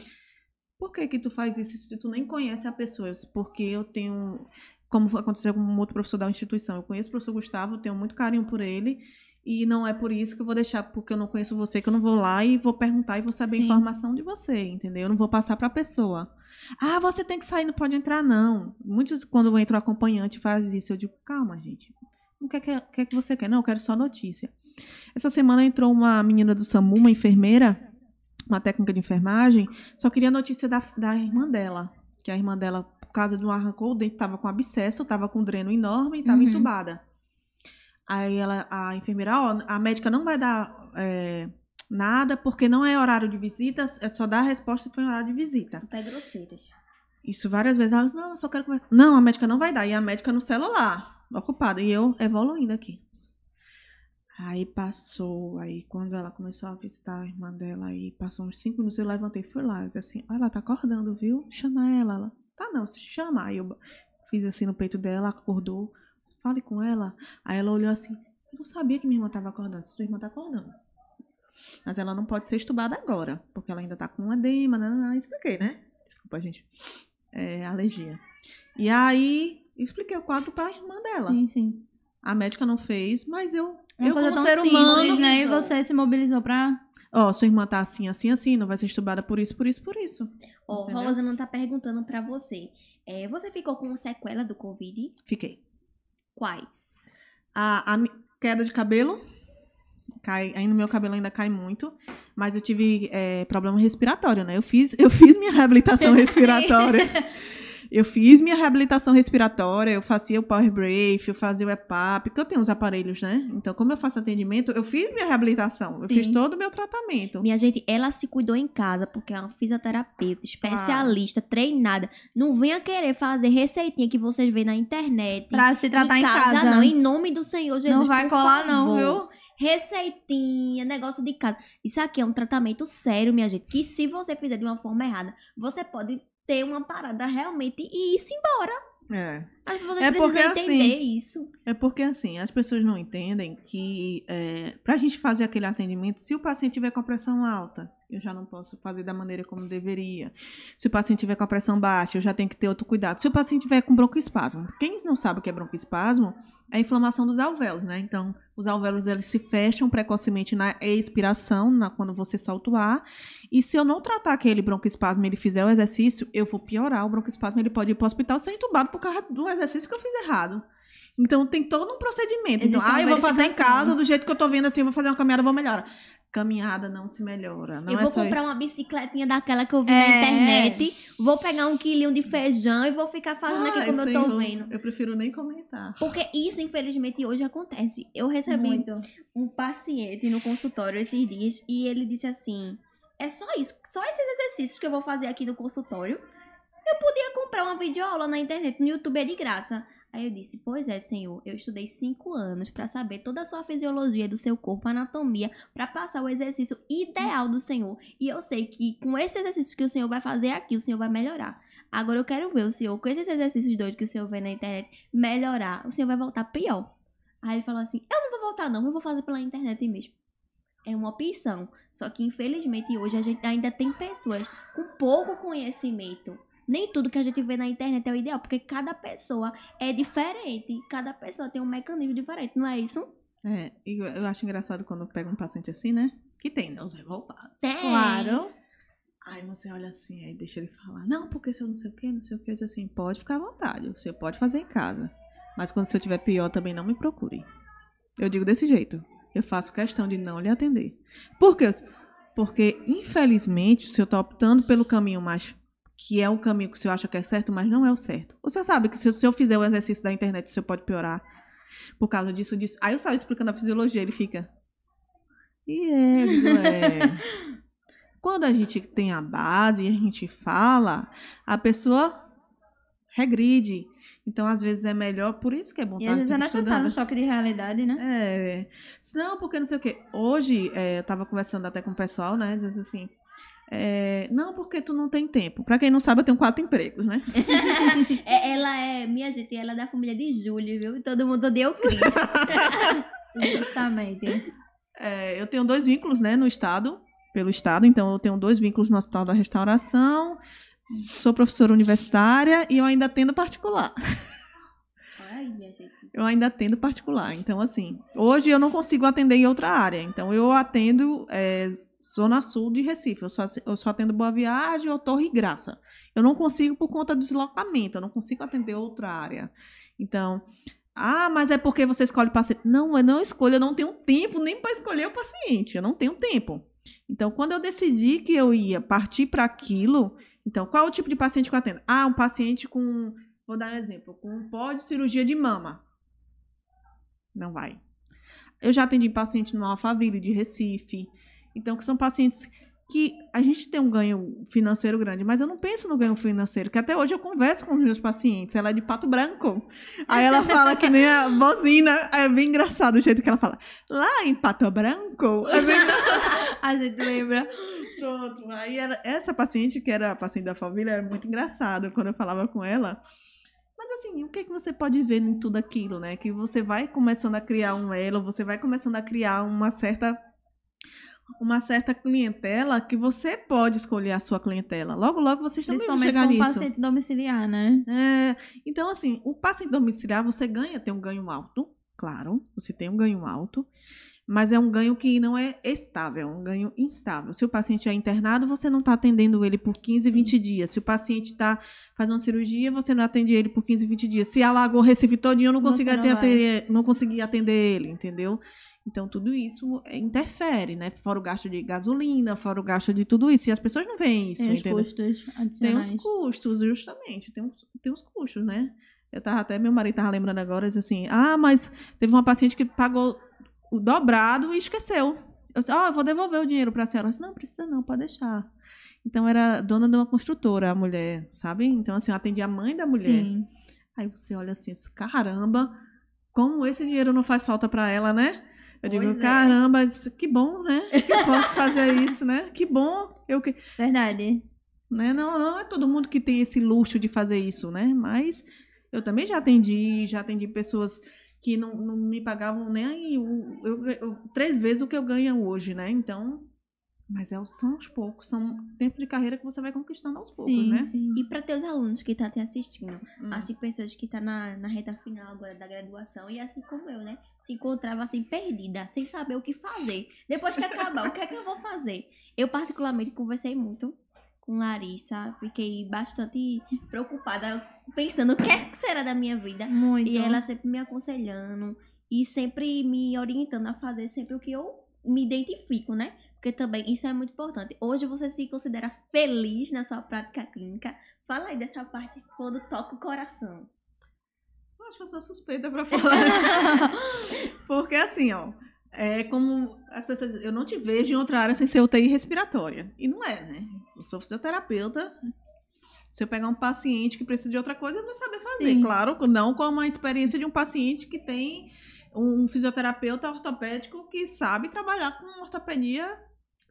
por que que tu faz isso se tu nem conhece a pessoa? Porque eu tenho como aconteceu com um outro professor da instituição. Eu conheço o professor Gustavo, tenho muito carinho por ele. E não é por isso que eu vou deixar, porque eu não conheço você, que eu não vou lá e vou perguntar e vou saber a Sim. informação de você, entendeu? Eu não vou passar para a pessoa. Ah, você tem que sair, não pode entrar, não. Muitos, quando entra o acompanhante, faz isso. Eu digo, calma, gente. O que é que, o que, é que você quer? Não, eu quero só notícia. Essa semana entrou uma menina do SAMU, uma enfermeira, uma técnica de enfermagem, só queria notícia da, da irmã dela. Que a irmã dela, causa de um arrancou o dente, estava com abscesso, estava com um dreno enorme e estava Uhum. entubada. Aí ela, a enfermeira, ó, a médica não vai dar é, nada, porque não é horário de visita, é só dar a resposta se for horário de visita. Super grosseiras. Isso várias vezes. Ela disse, não, eu só quero conversar. Não, a médica não vai dar. E a médica no celular, ocupada. E eu evoluindo aqui. Aí passou, aí quando ela começou a visitar a irmã dela, aí passou uns cinco minutos, eu levantei e fui lá. Eu disse assim, "Ó, ela tá acordando, viu? Chama ela. Ela, tá não, se chama. Aí eu fiz assim no peito dela, acordou. Fale com ela. Aí ela olhou assim, eu não sabia que minha irmã tava acordando. Se tua irmã tá acordando. Mas ela não pode ser estubada agora, porque ela ainda tá com um edema, né? Expliquei, né? Desculpa, gente. É, alergia. E aí, expliquei o quadro para a irmã dela. Sim, sim. A médica não fez, mas eu, Uma eu como ser simples, humano, né? E você se mobilizou pra. Ó, sua irmã tá assim, assim, assim, não vai ser estubada por isso, por isso, por isso. Ó, Entendeu? Rosa não tá perguntando pra você. É, você ficou com sequela do Covid? Fiquei. Quais? A, a queda de cabelo, cai, no meu cabelo ainda cai muito, mas eu tive é, problema respiratório, né? Eu fiz, eu fiz minha reabilitação respiratória. Eu fiz minha reabilitação respiratória, eu fazia o Power Breath, eu fazia o EPAP, porque eu tenho os aparelhos, né? Então, como eu faço atendimento, eu fiz minha reabilitação, eu Sim. fiz todo o meu tratamento. Minha gente, ela se cuidou em casa porque é uma fisioterapeuta, especialista, treinada. Não venha querer fazer receitinha que vocês veem na internet. Pra se tratar em casa. não, em nome do Senhor Jesus. não vai por colar, não, favor. viu? Receitinha, negócio de casa. Isso aqui é um tratamento sério, minha gente. Que se você fizer de uma forma errada, você pode ter uma parada realmente e ir-se embora. É. Que vocês É porque, precisam entender assim, isso. É porque, assim, as pessoas não entendem que é, para a gente fazer aquele atendimento, se o paciente tiver com a pressão alta, eu já não posso fazer da maneira como deveria. Se o paciente tiver com a pressão baixa, eu já tenho que ter outro cuidado. Se o paciente tiver com broncoespasmo, quem não sabe o que é broncoespasmo, é a inflamação dos alvéolos, né? Então, os alvéolos eles se fecham precocemente na expiração, na, quando você solta o ar. E se eu não tratar aquele broncoespasmo e ele fizer o exercício, eu vou piorar o broncoespasmo. Ele pode ir para o hospital ser entubado por causa do exercício que eu fiz errado. Então, tem todo um procedimento. Então, Existe ah, eu vou fazer em casa, do jeito que eu tô vendo assim, eu vou fazer uma caminhada, vou melhorar. Caminhada não se melhora. Não eu é vou só comprar uma bicicletinha daquela que eu vi É. na internet, vou pegar um quilinho de feijão e vou ficar fazendo aqui Ai, como eu tô Senhor, vendo. Eu prefiro nem comentar. Porque isso, infelizmente, hoje acontece. Eu recebi Muito. um paciente no consultório esses dias e ele disse assim: é só isso, só esses exercícios que eu vou fazer aqui no consultório. Eu podia comprar uma videoaula na internet, no YouTube é de graça. Aí eu disse, pois é, senhor, eu estudei cinco anos pra saber toda a sua fisiologia do seu corpo, anatomia, pra passar o exercício ideal do senhor. E eu sei que com esse exercício que o senhor vai fazer aqui, o senhor vai melhorar. Agora eu quero ver o senhor, com esses exercícios doidos que o senhor vê na internet, melhorar. O senhor vai voltar pior. Aí ele falou assim, eu não vou voltar não, eu vou fazer pela internet mesmo. É uma opção. Só que infelizmente hoje a gente ainda tem pessoas com pouco conhecimento nem tudo que a gente vê na internet é o ideal, porque cada pessoa é diferente. Cada pessoa tem um mecanismo diferente, não é isso? É, e eu eu acho engraçado quando pega um paciente assim, né? Que tem, né? Os revoltados. Tem. Claro. Aí você olha assim, aí deixa ele falar. Não, porque se eu não sei o que, não sei o que. Eu diz assim, pode ficar à vontade. Você pode fazer em casa. Mas quando você tiver pior, também não me procure. Eu digo desse jeito. Eu faço questão de não lhe atender. Por quê? Porque, infelizmente, o senhor está optando pelo caminho mais que é o caminho que o senhor acha que é certo, mas não é o certo. O senhor sabe que se o senhor fizer o exercício da internet, o senhor pode piorar por causa disso, disso. Aí eu saio explicando a fisiologia, ele fica. E é, é. Quando a gente tem a base e a gente fala, a pessoa regride. Então, às vezes, é melhor, por isso que é bom E estar às vezes é necessário um choque de realidade, né? É. Não, porque não sei o quê. Hoje, é, eu tava conversando até com o pessoal, né? Dizendo assim. É, não, porque tu não tem tempo. Pra quem não sabe, eu tenho quatro empregos, né? É, ela é, minha gente, ela é da família de Júlio, viu? E todo mundo deu Cris. Justamente. É, eu tenho dois vínculos, né, no estado, pelo estado. Então, eu tenho dois vínculos no Hospital da Restauração. Sou professora universitária e eu ainda atendo particular. Ai, minha gente. Eu ainda atendo particular. Então, assim, hoje eu não consigo atender em outra área. Então, eu atendo é, Zona Sul de Recife. Eu só, eu só atendo Boa Viagem ou Torre e Graça. Eu não consigo por conta do deslocamento. Eu não consigo atender outra área. Então, ah, mas é porque você escolhe paciente. Não, eu não escolho. Eu não tenho tempo nem para escolher o paciente. Eu não tenho tempo. Então, quando eu decidi que eu ia partir para aquilo, então, qual é o tipo de paciente que eu atendo? Ah, um paciente com, vou dar um exemplo, com pós-cirurgia de mama. Não vai. Eu já atendi paciente no Alphaville de Recife. Então, que são pacientes que a gente tem um ganho financeiro grande, mas eu não penso no ganho financeiro, que até hoje eu converso com os meus pacientes. Ela é de pato branco. Aí ela fala que nem a bozina. É bem engraçado o jeito que ela fala. Lá em Pato Branco. É bem engraçado. A gente lembra. Pronto. Aí era, essa paciente, que era a paciente da família, era muito engraçado quando eu falava com ela. Mas assim, o que, que você pode ver em tudo aquilo, né? Que você vai começando a criar um elo, você vai começando a criar uma certa uma certa clientela que você pode escolher a sua clientela. Logo, logo vocês também vão Principalmente chegar nisso. paciente domiciliar, né? É, então, assim, o paciente domiciliar, você ganha, tem um ganho alto, claro, você tem um ganho alto, mas é um ganho que não é estável, é um ganho instável. Se o paciente é internado, você não está atendendo ele por 15, 20 dias. Se o paciente está fazendo cirurgia, você não atende ele por 15, 20 dias. Se alagou o Recife todinho, eu não consegui não atender, não consegui atender ele, entendeu? Então, tudo isso é, interfere, né? Fora o gasto de gasolina, fora o gasto de tudo isso. E as pessoas não veem isso, Tem os entendeu? custos Tem adicionais. os custos, justamente. Tem os, tem os custos, né? Eu tava até, meu marido tava lembrando agora, disse assim, ah, mas teve uma paciente que pagou dobrado e esqueceu. Eu disse, ó, eu vou devolver o dinheiro pra senhora. Ela disse, não, precisa não, pode deixar. Então, era dona de uma construtora, a mulher, sabe? Então, assim, eu atendi a mãe da mulher. Sim. Aí você olha assim, caramba, como esse dinheiro não faz falta pra ela, né? Eu Pois digo, é. caramba, que bom, né? Que eu posso fazer isso, né? Que bom. Eu que Verdade. né? Não, não é todo mundo que tem esse luxo de fazer isso, né? Mas eu também já atendi, já atendi pessoas que não, não me pagavam nem o- eu, eu- três vezes o que eu ganho hoje, né? Então, mas é, são aos poucos, são tempo de carreira que você vai conquistando aos poucos, sim, né? sim. E para teus alunos que estão te assistindo, Hum. assim, pessoas que estão na, na reta final agora da graduação, e assim como eu, né? Se encontrava assim, perdida, sem saber o que fazer. Depois que acabar, o que é que eu vou fazer? Eu, particularmente, conversei muito com Larissa, fiquei bastante preocupada, pensando o que, é que será da minha vida. Muito. E ela sempre me aconselhando e sempre me orientando a fazer sempre o que eu me identifico, né? Porque também isso é muito importante. Hoje você se considera feliz na sua prática clínica. Fala aí dessa parte quando toca o coração. Eu acho que eu sou suspeita pra falar. Porque assim, ó, é como as pessoas dizem, eu não te vejo em outra área sem ser UTI respiratória. E não é, né? Eu sou fisioterapeuta Se eu pegar um paciente que precisa de outra coisa, eu vou saber fazer. Sim. Claro, não com a experiência de um paciente que tem um fisioterapeuta ortopédico que sabe trabalhar com ortopedia.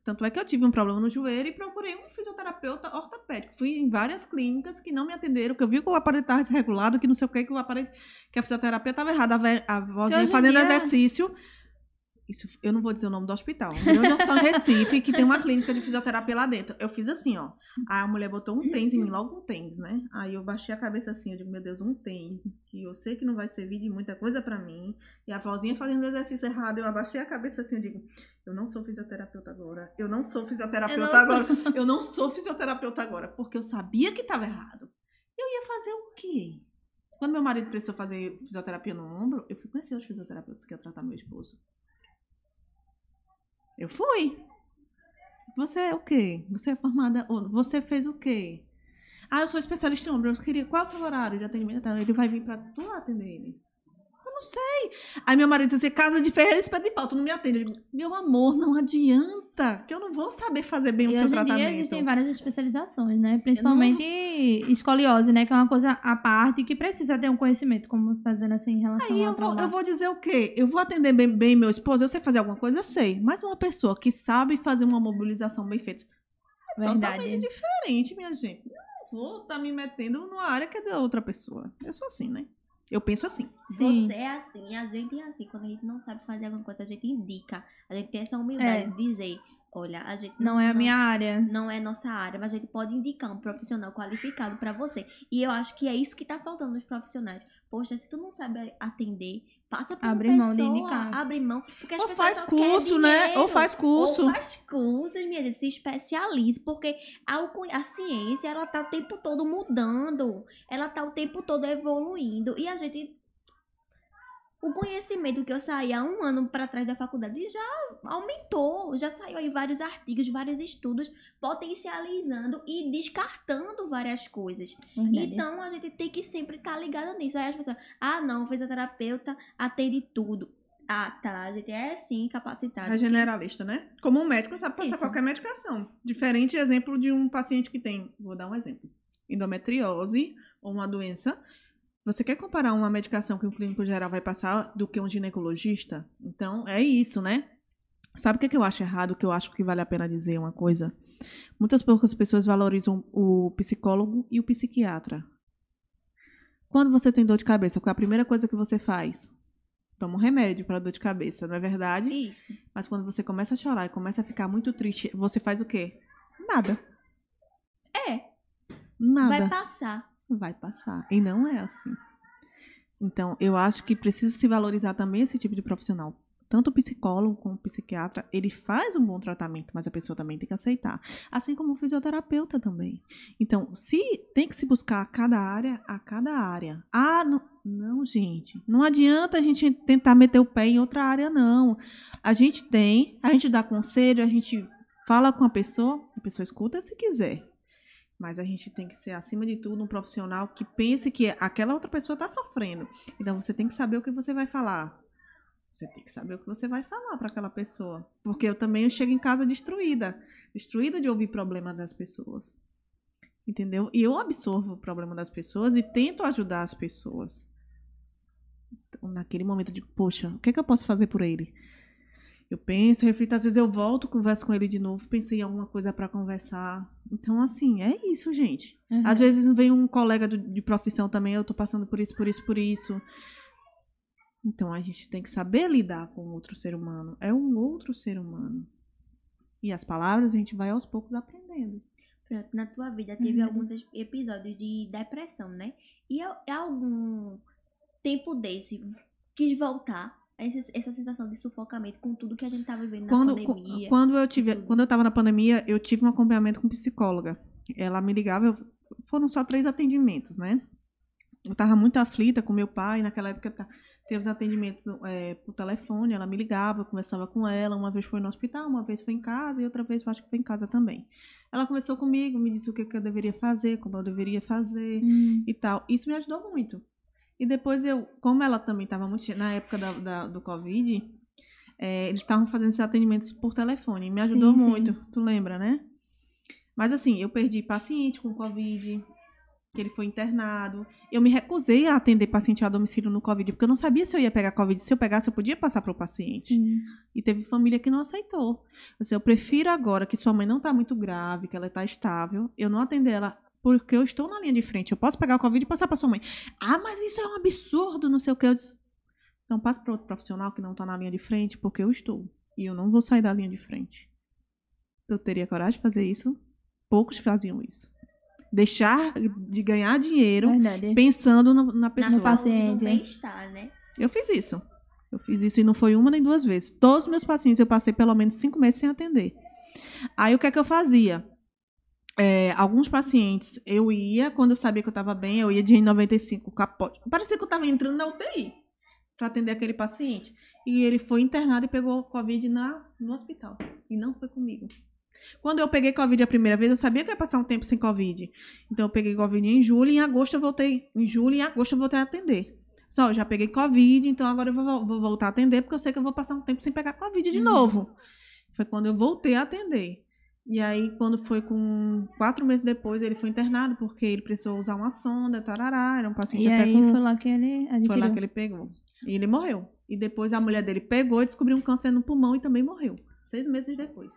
Tanto é que eu tive um problema no joelho e procurei um fisioterapeuta ortopédico. Fui em várias clínicas que não me atenderam, que eu vi que o aparelho estava desregulado, que não sei o que, que o aparelho, que a fisioterapia estava errada, a, vozinha fazendo dia- exercício. Isso, eu não vou dizer o nome do hospital. Um grande hospital em Recife, que tem uma clínica de fisioterapia lá dentro. Eu fiz assim, ó. Aí a mulher botou um tênis em mim, logo um tênis, né? Aí eu baixei a cabeça assim, eu digo, meu Deus, um tênis, que eu sei que não vai servir de muita coisa pra mim. E a vozinha fazendo exercício errado, eu abaixei a cabeça assim, eu digo, eu não sou fisioterapeuta agora. Eu não sou fisioterapeuta Eu não agora. Eu não sou fisioterapeuta agora, porque eu sabia que estava errado. Eu ia fazer o quê? Quando meu marido precisou fazer fisioterapia no ombro, eu fui conhecer os fisioterapeutas que iam tratar meu esposo. Eu fui. Você é o quê? Você é formada. Você fez o quê? Ah, eu sou especialista em ombro. Eu queria. Qual é o teu horário de atendimento? Ele vai vir pra tu atender ele. Eu não sei. Aí meu marido disse: casa de ferreiro, espeto de pau, tu não me atende. Digo, meu amor, não adianta. Que eu não vou saber fazer bem o E seu hoje em dia tratamento. existem várias especializações, né? Principalmente escoliose, né? Que é uma coisa à parte que precisa ter um conhecimento, como você está dizendo assim, em relação Aí ao eu vou, eu vou dizer o quê? Eu vou atender bem, bem meu esposo, eu sei fazer alguma coisa, eu sei. Mas uma pessoa que sabe fazer uma mobilização bem feita é totalmente Verdade. diferente, minha gente. Eu não vou estar me metendo numa área que é da outra pessoa. Eu sou assim, né? Eu penso assim. Sim. Você é assim, a gente é assim. Quando a gente não sabe fazer alguma coisa, a gente indica. A gente tem essa humildade É. de dizer, olha, a gente Não é a minha área. não é nossa área, mas a gente pode indicar um profissional qualificado pra você. E eu acho que é isso que tá faltando nos profissionais. Poxa, se tu não sabe atender, passa pra Abre uma mão pessoa, indicar. abre mão, porque as Ou faz curso, né? Ou faz curso. Ou faz cursos, minha gente, se especialize, porque a, a ciência, ela tá o tempo todo mudando, ela tá o tempo todo evoluindo, e a gente... O conhecimento que eu saí há um ano para trás da faculdade já aumentou, já saiu aí vários artigos, vários estudos potencializando e descartando várias coisas. Verdade. Então a gente tem que sempre estar ligado nisso. Aí as pessoas, ah, não, fisioterapeuta atende tudo. Ah, tá, a gente é sim capacitado. É generalista, né? Como um médico sabe passar Isso. qualquer medicação. Diferente exemplo de um paciente que tem, vou dar um exemplo, endometriose ou uma doença. Você quer comparar uma medicação que um clínico geral vai passar do que um ginecologista? Então, é isso, né? Sabe o que, é que eu acho errado, que eu acho que vale a pena dizer uma coisa? Muitas poucas pessoas valorizam o psicólogo e o psiquiatra. Quando você tem dor de cabeça, qual é a primeira coisa que você faz? Toma um remédio para dor de cabeça, não é verdade? Isso. Mas quando você começa a chorar e começa a ficar muito triste, você faz o quê? Nada. É, Nada. vai passar. Vai passar. E não é assim. Então, eu acho que precisa se valorizar também esse tipo de profissional. Tanto o psicólogo como o psiquiatra, ele faz um bom tratamento, mas a pessoa também tem que aceitar. Assim como o fisioterapeuta também. Então, se tem que se buscar a cada área, a cada área. Ah, não, não, gente. Não adianta a gente tentar meter o pé em outra área, não. A gente tem, a gente dá conselho, a gente fala com a pessoa, a pessoa escuta se quiser. Mas a gente tem que ser, acima de tudo, um profissional que pense que aquela outra pessoa está sofrendo. Então você tem que saber o que você vai falar. Você tem que saber o que você vai falar para aquela pessoa. Porque eu também chego em casa destruída. Destruída de ouvir problema das pessoas. Entendeu? E eu absorvo o problema das pessoas e tento ajudar as pessoas. Então, naquele momento eu digo, poxa, o que, é que eu posso fazer por ele? Eu penso, reflito, às vezes eu volto, converso com ele de novo, pensei em alguma coisa para conversar. Então, assim, é isso, gente. Uhum. Às vezes vem um colega do- de profissão também, eu tô passando por isso, por isso, por isso. Então a gente tem que saber lidar com outro ser humano. É um outro ser humano. E as palavras a gente vai aos poucos aprendendo. Pronto, na tua vida teve Uhum. alguns episódios de depressão, né? E algum tempo desse quis voltar a esse- essa sensação de sufocamento com tudo que a gente tá vivendo na Quando, pandemia. quando eu tive, quando eu tava na pandemia, eu tive um acompanhamento com psicóloga. Ela me ligava, eu- foram só três atendimentos, né? Eu tava muito aflita com meu pai, naquela época teve os atendimentos é, por telefone, ela me ligava, eu conversava com ela, uma vez foi no hospital, uma vez foi em casa e outra vez eu acho que foi em casa também. Ela conversou comigo, me disse o que, que eu deveria fazer, como eu deveria fazer Hum, e tal. Isso me ajudou muito. E depois eu, como ela também estava muito na época da, da- do Covid, é, eles estavam fazendo esses atendimentos por telefone. Me ajudou Sim, sim. muito, tu lembra, né? Mas assim, eu perdi paciente com Covid, que ele foi internado. Eu me recusei a atender paciente a domicílio no Covid, porque eu não sabia se eu ia pegar Covid. Se eu pegasse, eu podia passar para o paciente. Sim. E teve família que não aceitou. Assim, eu prefiro agora que sua mãe não está muito grave, que ela está estável, eu não atender ela porque eu estou na linha de frente. Eu posso pegar o Covid e passar para sua mãe. Ah, mas isso é um absurdo, não sei o que. Eu disse, então passe para outro profissional que não está na linha de frente, porque eu estou. E eu não vou sair da linha de frente. Eu teria coragem de fazer isso? Poucos faziam isso. Deixar de ganhar dinheiro Verdade. pensando no- na pessoa. saúde, paciente. no bem-estar, né? Eu fiz isso. Eu fiz isso e não foi uma nem duas vezes. Todos os meus pacientes eu passei pelo menos cinco meses sem atender. Aí o que é que eu fazia? É, alguns pacientes eu ia, quando eu sabia que eu estava bem, eu ia de N95, capote. Parecia que eu estava entrando na UTI para atender aquele paciente. E ele foi internado e pegou Covid na, no hospital. E não foi comigo. Quando eu peguei Covid a primeira vez, eu sabia que eu ia passar um tempo sem Covid. Então eu peguei Covid em julho e em agosto eu voltei. Em julho e em agosto eu voltei a atender. Só, eu já peguei Covid, então agora eu vou, vou voltar a atender, porque eu sei que eu vou passar um tempo sem pegar Covid de Uhum. novo. Foi quando eu voltei a atender. E aí, quando foi com quatro meses depois, ele foi internado, porque ele precisou usar uma sonda, tarará, era um paciente E até aí com... foi lá que ele adquiriu. Foi lá que ele pegou. E ele morreu. E depois a mulher dele pegou e descobriu um câncer no pulmão e também morreu. Seis meses depois.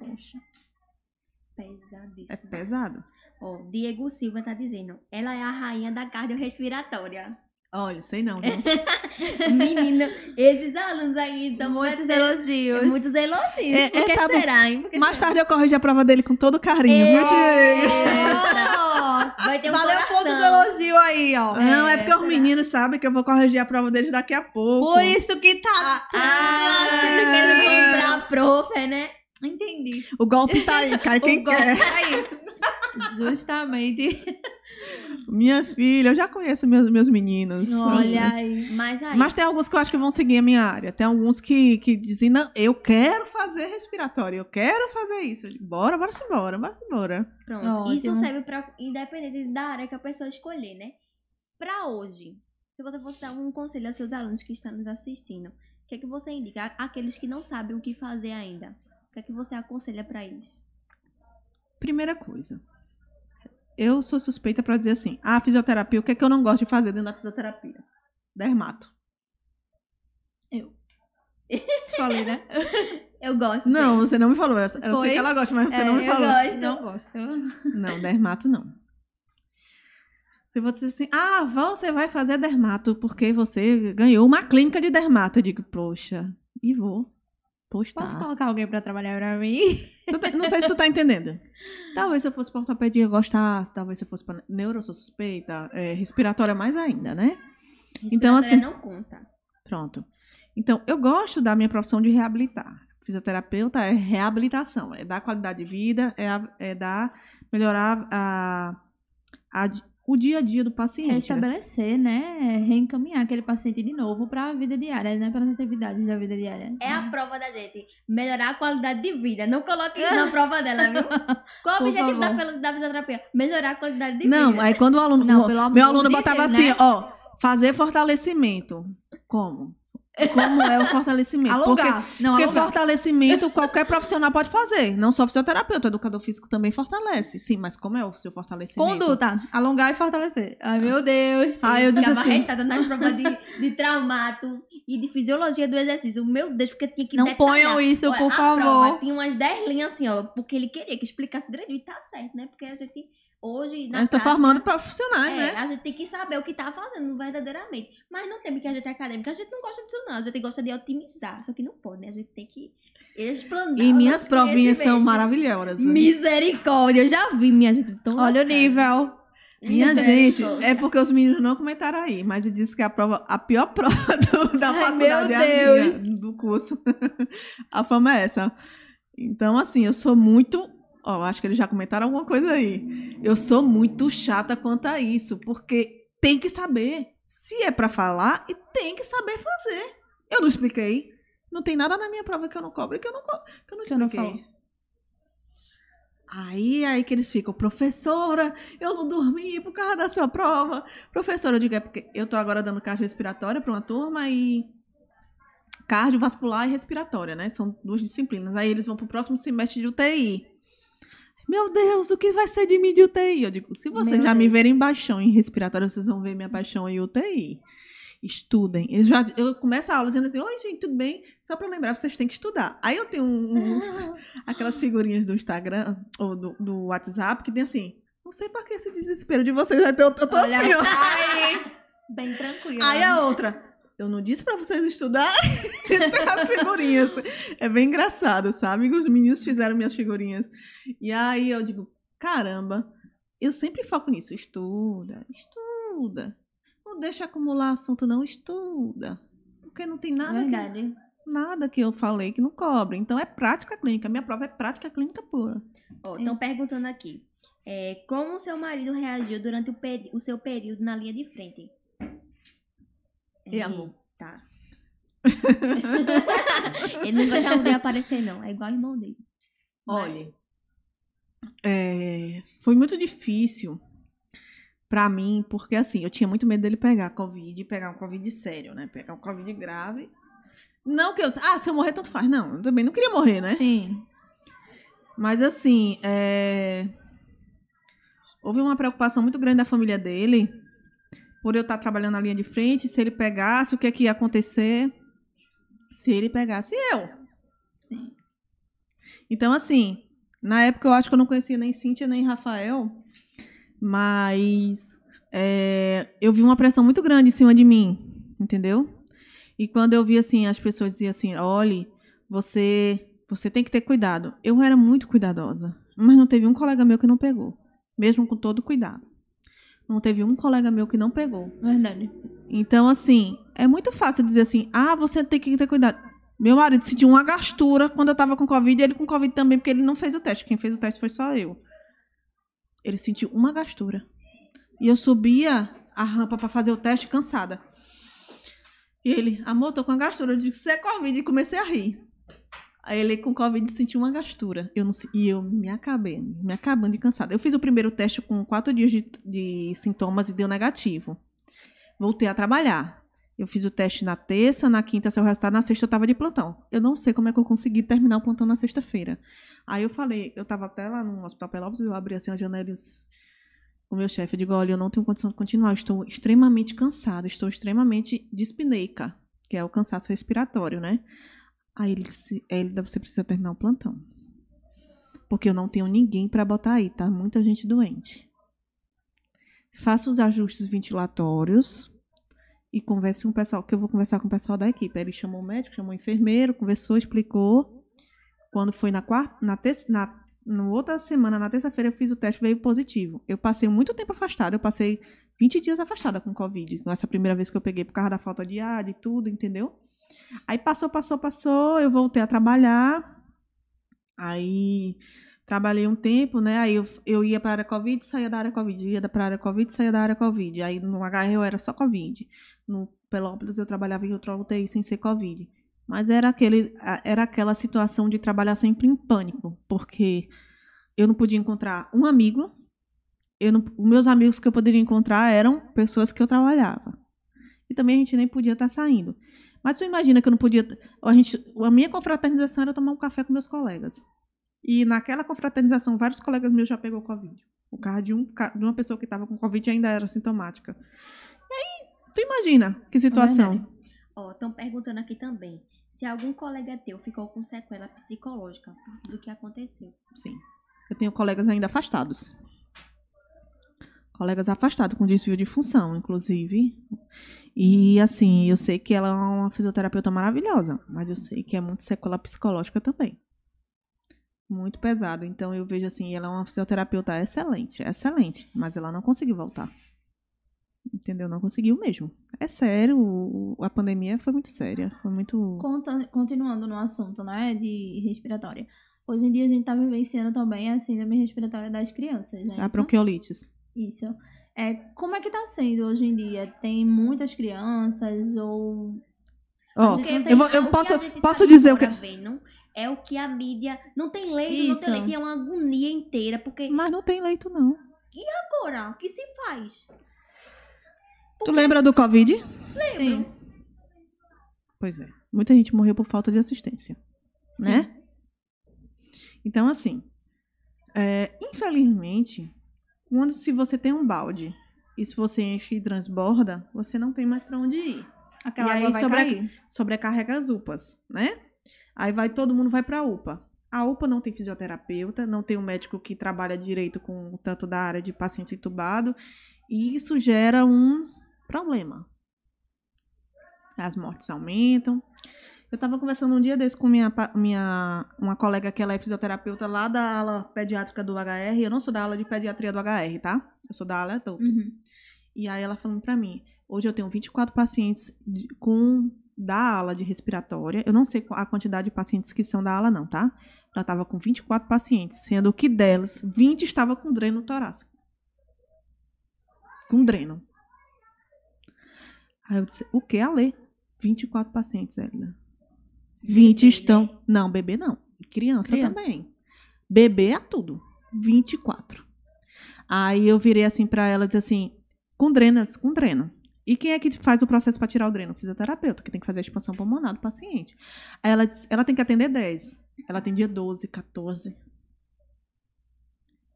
Pesadíssimo. É pesado. Ó, Diego Silva tá dizendo, ela é a rainha da cardiorrespiratória. Olha, sei não, viu? Menino, esses alunos aí estão Muitos elogios. muitos elogios. É, Por que é, sabe- será, hein? Que Mais será? tarde eu corrigi a prova dele com todo carinho, Diego? Oh, Vai ter um Valeu o ponto do coração. elogio aí, ó. Não, é porque os será? meninos sabem que eu vou corrigir a prova deles daqui a pouco. Por isso que tá. Ah, você quer comprar a prof, né? Entendi. O golpe tá aí, cai quem o golpe quer. tá aí. Justamente. Minha filha, eu já conheço meus, meus meninos. Olha aí. Mas aí, Mas tem alguns que eu acho que vão seguir a minha área. Tem alguns que, que dizem, não, eu quero fazer respiratório, eu quero fazer isso. Digo, bora, bora embora, bora embora. pronto. Isso Ótimo. serve pra, independente da área que a pessoa escolher, né? Pra hoje, se você fosse dar um conselho aos seus alunos que estão nos assistindo, o que é que você indica? Aqueles que não sabem o que fazer ainda. O que é que você aconselha pra eles? Primeira coisa. Eu sou suspeita pra dizer assim, ah, fisioterapia, o que é que eu não gosto de fazer dentro da fisioterapia? Dermato. Falei, né? Eu gosto. Não, gente. você não me falou. Eu, eu sei que ela gosta, mas você É, não me eu falou. gosto. Não gosto. Não, dermato não. Se você diz assim, ah, você vai fazer dermato porque você ganhou uma clínica de dermato. Eu digo, poxa, e vou. Pois tá. Posso colocar alguém pra trabalhar pra mim? Tá- não sei se tu tá entendendo. Talvez se eu fosse pra ortopedia eu gostasse, talvez se eu fosse pra neuro, eu sou suspeita, é, respiratória mais ainda, né? Então, assim- não conta. Pronto. Então, eu gosto da minha profissão de reabilitar. Fisioterapeuta é reabilitação, é dar qualidade de vida, é, é dar, melhorar a, a- o dia a dia do paciente. né? Restabelecer, né? Reencaminhar aquele paciente de novo pra vida diária, né? Para as atividades da vida diária. É a prova da gente. Melhorar a qualidade de vida. Não coloque isso na prova dela, viu? Qual o objetivo da, favor. da fisioterapia? Melhorar a qualidade de Não, vida. aí quando o aluno, Não, amor meu aluno de botava Deus, assim, né? ó, fazer fortalecimento. Como? Como é o fortalecimento? Alongar. não, Porque alongar. fortalecimento qualquer profissional pode fazer, não só fisioterapeuta, educador físico também fortalece. Sim, mas como é o seu fortalecimento? Conduta. Alongar e fortalecer. Ai, meu Deus. Ah, eu disse assim, arretada nas provas de, de traumato e de fisiologia do exercício. Meu Deus, porque tinha que Não detalhar. ponham isso, Olha, por favor. Prova tinha umas 10 linhas assim, ó, porque ele queria que explicasse direito. E tá certo, né? Porque a gente, hoje, na eu tô prática, formando profissionais, É, né? a gente tem que saber o que tá fazendo verdadeiramente. Mas não tem porque a gente é acadêmica, a gente não gosta disso, não. A gente gosta de otimizar. Só que não pode, né? A gente tem que explanar. E minhas provinhas são maravilhosas. né? Misericórdia, eu já vi, minha gente. Olha o nível. Minha gente, é porque os meninos não comentaram aí, mas ele disse que a prova, a pior prova do- da Ai, faculdade é a minha, do curso. a fama é essa. Então, assim, eu sou muito. Ó, acho que eles já comentaram alguma coisa aí. Eu sou muito chata quanto a isso, porque tem que saber. Se é pra falar, e tem que saber fazer. Eu não expliquei. Não tem nada na minha prova que eu não cobro, que eu não, que eu não Que eu não expliquei. Aí, aí que eles ficam, professora, eu não dormi por causa da sua prova. Professora, eu digo, é porque eu tô agora dando cardiorrespiratória para uma turma e cardiovascular e respiratória, né? São duas disciplinas. Aí eles vão pro próximo semestre de UTI. Meu Deus, o que vai ser de mim de UTI? Eu digo, se vocês Meu já me verem baixão em respiratório, vocês vão ver minha paixão em UTI. Estudem. Eu, já, eu começo a aula dizendo assim, oi, gente, tudo bem? Só pra lembrar, vocês têm que estudar. Aí eu tenho um- um- aquelas figurinhas do Instagram ou do, do WhatsApp que tem assim, não sei pra que esse desespero de vocês. Eu tô, eu tô Olha, assim, ó. ai, bem tranquilo. Aí a outra, eu não disse pra vocês estudarem? As figurinhas. É bem engraçado, sabe? Os meninos fizeram minhas figurinhas. E aí eu digo, caramba, eu sempre foco nisso. Estuda, estuda. Não deixa acumular assunto, não. Estuda. Porque não tem É nada, que, verdade. nada que eu falei que não cobre. Então é prática clínica. Minha prova é prática clínica pura. Estão perguntando aqui. É, como o seu marido reagiu durante o, o seu período na linha de frente? E, amor? Tá. Ele não gostava de aparecer, não. É igual o irmão dele. Olha, é, foi muito difícil pra mim, porque assim, eu tinha muito medo dele pegar Covid, pegar um Covid sério, né? Pegar um Covid grave. Não que eu, ah, se eu morrer, tanto faz. Não, eu também não queria morrer, né? Sim. Mas assim, é, houve uma preocupação muito grande da família dele, por eu estar trabalhando na linha de frente, se ele pegasse, o que, é que ia acontecer se ele pegasse eu. Sim. Então, assim, na época eu acho que eu não conhecia nem Cíntia nem Rafael, mas é, eu vi uma pressão muito grande em cima de mim, entendeu? E quando eu vi assim, as pessoas diziam assim, olhe, você, você tem que ter cuidado. Eu era muito cuidadosa, mas não teve um colega meu que não pegou, mesmo com todo cuidado. Não teve um colega meu que não pegou. Verdade. Então, assim, é muito fácil dizer assim, ah, você tem que ter cuidado. Meu marido sentiu uma gastura quando eu tava com Covid, e ele com Covid também, porque ele não fez o teste. Quem fez o teste foi só eu. Ele sentiu uma gastura. E eu subia a rampa pra fazer o teste cansada. E ele, amor, tô com uma gastura. Eu disse, você é Covid, e comecei a rir. Ele com Covid sentiu uma gastura. Eu não, e eu me acabei, me acabando de cansada. Eu fiz o primeiro teste com quatro dias de, de sintomas e deu negativo. Voltei a trabalhar. Eu fiz o teste na terça, na quinta o resultado, na sexta eu tava de plantão. Eu não sei como é que eu consegui terminar o plantão na sexta-feira. Aí eu falei, eu tava até lá no Hospital Pelópolis, eu abri assim a janela e disse com o meu chefe, eu digo, olha, eu não tenho condição de continuar, estou extremamente cansada, estou extremamente dispneica, que é o cansaço respiratório, né? Aí ele disse, "É, ele, você precisa terminar o plantão. Porque eu não tenho ninguém para botar aí, tá? Muita gente doente. Faça os ajustes ventilatórios e converse com o pessoal, que eu vou conversar com o pessoal da equipe. Ele chamou o médico, chamou o enfermeiro, conversou, explicou. Quando foi na quarta, na terça, na no outra semana, na terça-feira, eu fiz o teste, veio positivo. Eu passei muito tempo afastada, eu passei 20 dias afastada com Covid. Essa primeira vez que eu peguei por causa da falta de ar, de tudo, entendeu? Aí passou, passou, passou, eu voltei a trabalhar. Aí trabalhei um tempo, né? Aí eu, eu ia para a área Covid, saía da área Covid, ia para a área Covid, saía da área Covid. Aí no HR eu era só Covid. No Pelópolis eu trabalhava em outra UTI sem ser Covid. Mas era, aquele, era aquela situação de trabalhar sempre em pânico, porque eu não podia encontrar um amigo, eu não, os meus amigos que eu poderia encontrar eram pessoas que eu trabalhava. E também a gente nem podia estar saindo. Mas tu imagina que eu não podia. A, gente, a minha confraternização era tomar um café com meus colegas. E naquela confraternização, vários colegas meus já pegou Covid. O carro de, um, de uma pessoa que estava com Covid ainda era sintomática. E aí, tu imagina que situação. verdade. Ó, estão perguntando aqui também se algum colega teu ficou com sequela psicológica tudo que aconteceu. Sim. Eu tenho colegas ainda afastados. Colegas afastados com desvio de função, inclusive. E assim, eu sei que ela é uma fisioterapeuta maravilhosa, mas eu sei que é muito sequela psicológica também. Muito pesado. Então eu vejo assim, ela é uma fisioterapeuta excelente, excelente, mas ela não conseguiu voltar. Entendeu? Não conseguiu mesmo. É sério, a pandemia foi muito séria, foi muito continuando no assunto, né, de respiratória. Hoje em dia a gente tá vivenciando também a síndrome respiratória das crianças, né? a bronquiolites. Isso. É, como é que tá sendo hoje em dia? Tem muitas crianças ou... Porque eu, vou- eu posso, gente tá posso dizer o que. vendo é o que a mídia. Não tem leito, não Isso. tem leito. E é uma agonia inteira. Porque Mas não tem leito, não. agora, o que se faz? Tu lembra do Covid? Sim. Pois é. Muita gente morreu por falta de assistência. Sim. Né? Então, assim. É, infelizmente, quando se você tem um balde e se você enche e transborda, você não tem mais para onde ir. Aquela E aí sobre. Sobrecarrega as UPAs, né? Aí vai todo mundo vai para a UPA. A UPA não tem fisioterapeuta, não tem um médico que trabalha direito com tanto da área de paciente entubado, e isso gera um problema. As mortes aumentam. Eu estava conversando um dia desse com minha, minha uma colega que ela é fisioterapeuta lá da ala pediátrica do HR. Eu não sou da ala de pediatria do HR, tá? Eu sou da ala adulto. Uhum. E aí ela falando pra mim, hoje eu tenho 24 pacientes de- com da ala de respiratória. Eu não sei a quantidade de pacientes que são da ala não, tá? Ela tava com 24 pacientes, sendo que delas 20 estava com dreno torácico. Com dreno. Aí eu disse, o que, Ale? 24 pacientes, Edna. 20 Bebê, estão. Não, bebê não. Criança, Criança. também. Bebê é tudo. 24. Aí eu virei assim pra ela e disse assim: com drenas, com dreno. E quem é que faz o processo para tirar o dreno? O fisioterapeuta, que tem que fazer a expansão pulmonar do paciente. Aí ela disse, ela tem que atender 10. Ela atendia 12, 14.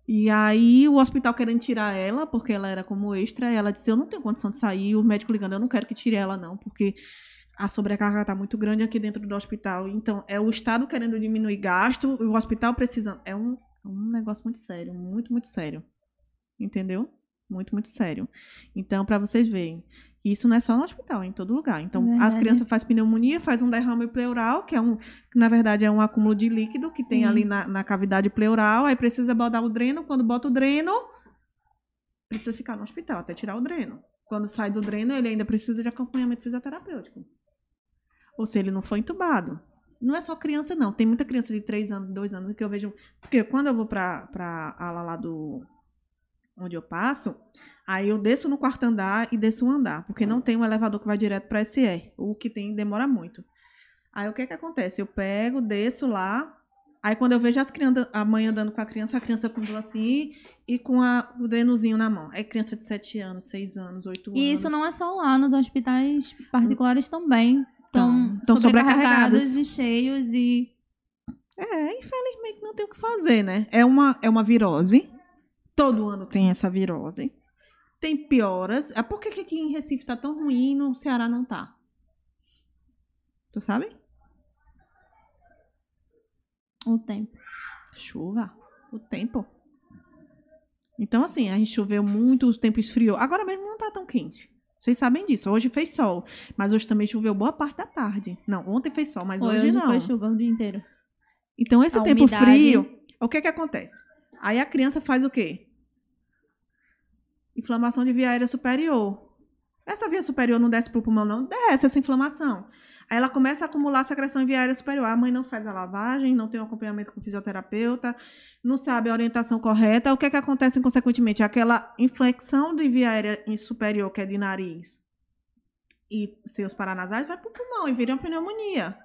E aí o hospital querendo tirar ela, porque ela era como extra, ela disse, eu não tenho condição de sair. O médico ligando, eu não quero que tire ela não, porque a sobrecarga está muito grande aqui dentro do hospital. Então, é o Estado querendo diminuir gasto, e o hospital precisando. É um, é um negócio muito sério, muito, muito sério. Entendeu? Muito, muito sério. Então, para vocês verem, isso não é só no hospital, é em todo lugar. Então, as crianças fazem pneumonia, faz um derrame pleural, que é um, que na verdade é um acúmulo de líquido que tem Sim. ali na, na cavidade pleural, aí precisa botar o dreno, quando bota o dreno, precisa ficar no hospital até tirar o dreno. Quando sai do dreno, ele ainda precisa de acompanhamento fisioterapêutico. Ou se ele não foi entubado. Não é só criança, não. Tem muita criança de 3 anos, 2 anos que eu vejo. Porque quando eu vou pra, pra ala lá do. onde eu passo, aí eu desço no quarto andar e desço um andar. Porque não tem um elevador que vai direto pra SE. O que tem demora muito. Aí o que que acontece? Eu pego, desço lá. Aí quando eu vejo as crianças, a mãe andando com a criança, a criança com assim e com a, o drenozinho na mão. É criança de 7 anos, 6 anos, 8 anos. E isso não é só lá, nos hospitais particulares também. Tão- Estão tão sobrecarregados e cheios e. É, infelizmente não tem o que fazer, né? É uma, é uma virose. Todo ano tem essa virose. Tem pioras. Ah, por que, que aqui em Recife tá tão ruim e no Ceará não tá? Tu sabe? O tempo. Chuva. O tempo. Então, assim, a gente choveu muito, o tempo esfriou. Agora mesmo não tá tão quente. Vocês sabem disso. Hoje fez sol. Mas hoje também choveu boa parte da tarde. Não, ontem fez sol, mas Foi, hoje, não. foi chuva o dia inteiro. Então, esse A tempo umidade. frio, o que que acontece? Aí a criança faz o quê? Inflamação de via aérea superior. Essa via superior não desce pro pulmão, não? Desce essa inflamação. Aí ela começa a acumular secreção em via aérea superior. A mãe não faz a lavagem, não tem um acompanhamento com o fisioterapeuta, não sabe a orientação correta. O que que acontece consequentemente? Aquela infecção de via aérea superior, que é de nariz, e seus paranasais, vai pro pulmão e vira uma pneumonia.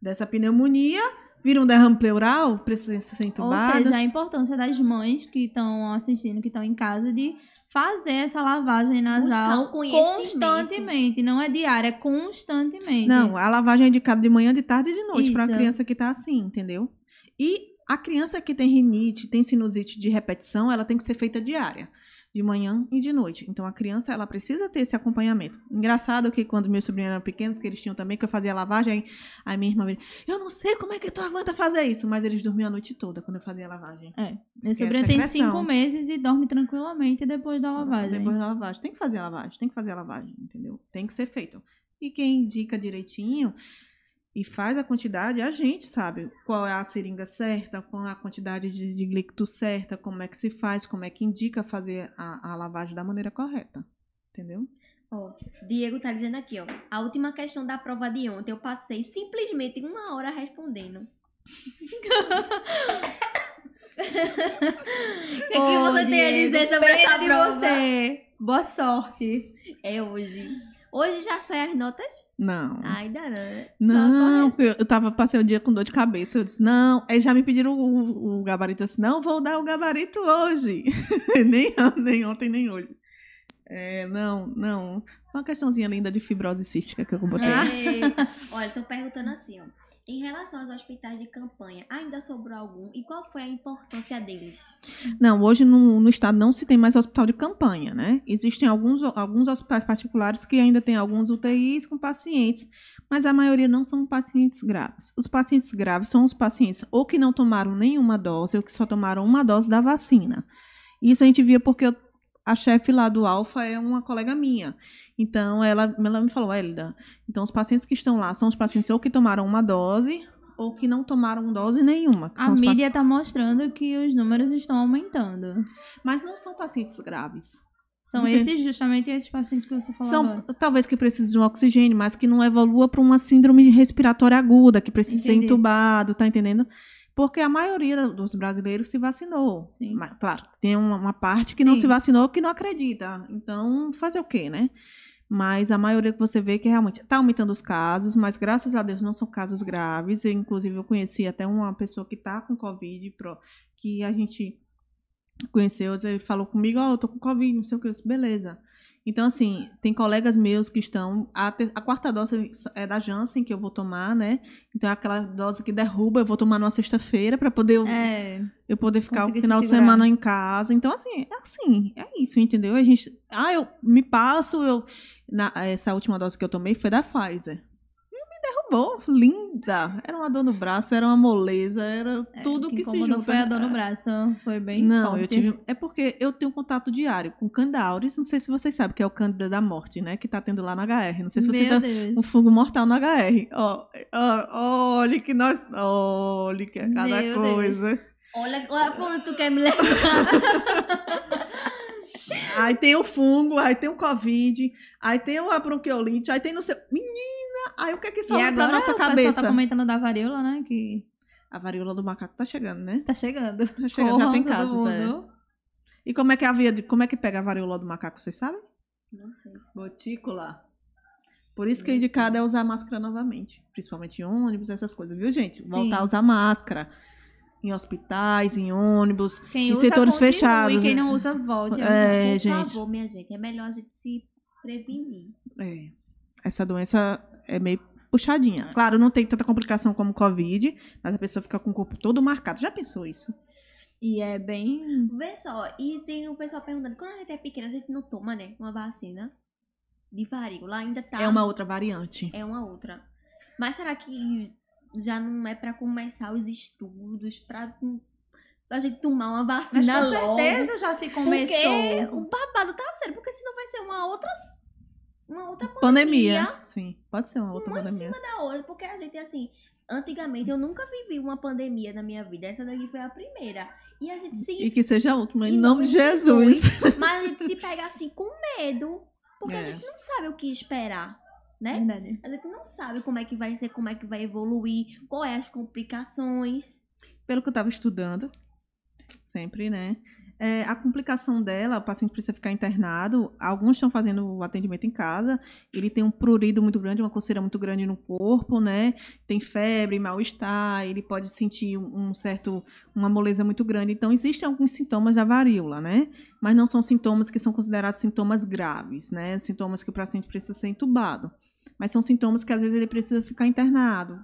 Dessa pneumonia, vira um derrame pleural, precisa ser Ou entubado. seja, a importância das mães que estão assistindo, que estão em casa, de fazer essa lavagem nasal constantemente. Não é diária, é constantemente. Não, a lavagem é indicada de manhã, de tarde e de noite para a criança que tá assim, entendeu? E a criança que tem rinite, tem sinusite de repetição, ela tem que ser feita diária, de manhã e de noite. Então a criança, ela precisa ter esse acompanhamento. Engraçado que quando meus sobrinhos eram pequenos, que eles tinham também, que eu fazia lavagem, aí a minha irmã veio, eu não sei como é que tu aguenta fazer isso, mas eles dormiam a noite toda quando eu fazia a lavagem. Meu é sobrinho tem cinco meses e dorme tranquilamente depois da lavagem. Depois da lavagem. Tem que fazer a lavagem, tem que fazer a lavagem, entendeu? Tem que ser feito. E quem indica direitinho e faz a quantidade, a gente sabe qual é a seringa certa, qual é a quantidade de, de líquido certa, como é que se faz, como é que indica fazer a, a lavagem da maneira correta. Entendeu? Ó, Diego tá dizendo aqui, ó. A última questão da prova de ontem, eu passei simplesmente uma hora respondendo. O que, que Ô, você tem a dizer sobre essa de prova? você. Boa sorte. É hoje. Hoje já sai as notas? Não. Ainda não. né? Não, eu, eu tava, passei o dia com dor de cabeça. Eu disse, não. Aí já me pediram o, o gabarito. Eu disse, não, vou dar o gabarito hoje. nem, nem ontem, nem hoje. É, não, não. Uma questãozinha linda de fibrose cística que eu botei. É. Olha, tô perguntando assim, ó. Em relação aos hospitais de campanha, ainda sobrou algum? E qual foi a importância deles? Não, hoje no, no estado não se tem mais hospital de campanha, né? Existem alguns, alguns hospitais particulares que ainda têm alguns UTIs com pacientes, mas a maioria não são pacientes graves. Os pacientes graves são os pacientes ou que não tomaram nenhuma dose ou que só tomaram uma dose da vacina. Isso a gente via porque eu a chefe lá do Alfa é uma colega minha. Então, ela, ela me falou, Elida, então os pacientes que estão lá são os pacientes ou que tomaram uma dose ou que não tomaram dose nenhuma. A mídia está mostrando que os números estão aumentando. Mas não são pacientes graves. São esses, justamente esses pacientes que você falou. São, agora. talvez que precisem de um oxigênio, mas que não evolua para uma síndrome respiratória aguda, que precisa Entendi. ser entubado, tá entendendo? Porque a maioria dos brasileiros se vacinou. Sim. Mas, claro, tem uma, uma parte que Sim. não se vacinou que não acredita. Então, fazer o quê, né? Mas a maioria que você vê que realmente está aumentando os casos, mas graças a Deus não são casos graves. Eu, inclusive, eu conheci até uma pessoa que está com Covid, que a gente conheceu, ele falou comigo, ó, oh, eu tô com Covid, não sei o que, eu disse, beleza. Então, assim, tem colegas meus que estão. A, a, quarta dose é da Janssen, que eu vou tomar, né? Então, é aquela dose que derruba, eu vou tomar numa sexta-feira para poder eu, é, eu poder ficar o final de semana em casa. Então, assim, é assim, é isso, entendeu? A gente. Ah, eu me passo, eu. Na, essa última dose que eu tomei foi da Pfizer derrubou, linda. Era uma dor no braço, era uma moleza, era é, tudo que, que se junta. Não foi a dor no braço, foi bem Não, forte. eu tive, é porque eu tenho contato diário com Candida auris, não sei se vocês sabem, que é o Cândida da morte, né, que tá tendo lá no HR. Não sei se vocês Deus. um fungo mortal no HR. Ó, oh, olha que nós, olha que é cada Meu coisa. Deus. Olha, olha onde tu quer me levar. aí tem o fungo, aí tem o Covid, aí tem a bronquiolite, aí tem no seu. Menina, aí o que é que sobra pra nossa cabeça? Você tá comentando da varíola, né? Que... A varíola do macaco tá chegando, né? Tá chegando. Tá chegando, já tem casos, é. E como é que é a via de, como é que pega a varíola do macaco, vocês sabem? Não sei. Gotícula. Por isso que é indicado é usar máscara novamente, principalmente em ônibus, essas coisas, viu, gente? Voltar Sim. a usar máscara em hospitais, em ônibus, quem em usa, setores continue, fechados. E quem não usa, volte. É, Por gente. favor, minha gente, é melhor a gente se prevenir. É. Essa doença é meio puxadinha. Claro, não tem tanta complicação como Covid, mas a pessoa fica com o corpo todo marcado. Já pensou isso? E é bem. Vê só, e tem o pessoal perguntando: quando a gente é pequena, a gente não toma, né? Uma vacina de varíola. Ainda tá. É uma outra variante. É uma outra. Mas será que já não é para começar os estudos, para a gente tomar uma vacina Mas com logo? certeza já se começou. Porque o babado tá sério, porque senão vai ser uma outra uma outra pandemia. pandemia. Sim, pode ser uma outra uma pandemia. Uma em cima da outra, porque a gente, assim, antigamente eu nunca vivi uma pandemia na minha vida. Essa daqui foi a primeira. E a gente se. E que seja a última, em, nome de Jesus. mas a gente se pega assim com medo, porque é. a gente não sabe o que esperar. Né? Verdade. A gente não sabe como é que vai ser, como é que vai evoluir, quais é as complicações. Pelo que eu estava estudando, sempre, né? É, a complicação dela, o paciente precisa ficar internado. Alguns estão fazendo o atendimento em casa. Ele tem um prurido muito grande, uma coceira muito grande no corpo, né? Tem febre, mal-estar, ele pode sentir um certo, uma moleza muito grande. Então, existem alguns sintomas da varíola, né? Mas não são sintomas que são considerados sintomas graves, né? Sintomas que o paciente precisa ser entubado. Mas são sintomas que às vezes ele precisa ficar internado.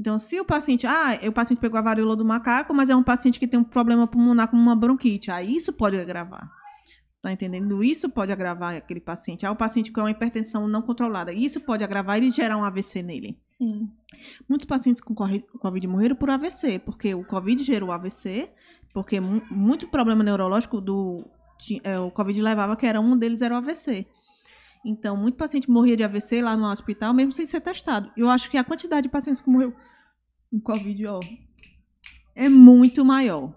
Então, se o paciente, ah, o paciente pegou a varíola do macaco, mas é um paciente que tem um problema pulmonar como uma bronquite, aí isso pode agravar. Tá entendendo? Isso pode agravar aquele paciente. Ah, o paciente com uma hipertensão não controlada, isso pode agravar e gerar um AVC nele. Sim. Muitos pacientes com COVID morreram por AVC, porque o COVID gerou AVC, porque muito problema neurológico do é, o COVID levava que era um deles era o AVC. Então, muito paciente morria de AVC lá no hospital, mesmo sem ser testado. Eu acho que a quantidade de pacientes que morreu com Covid, ó, é muito maior.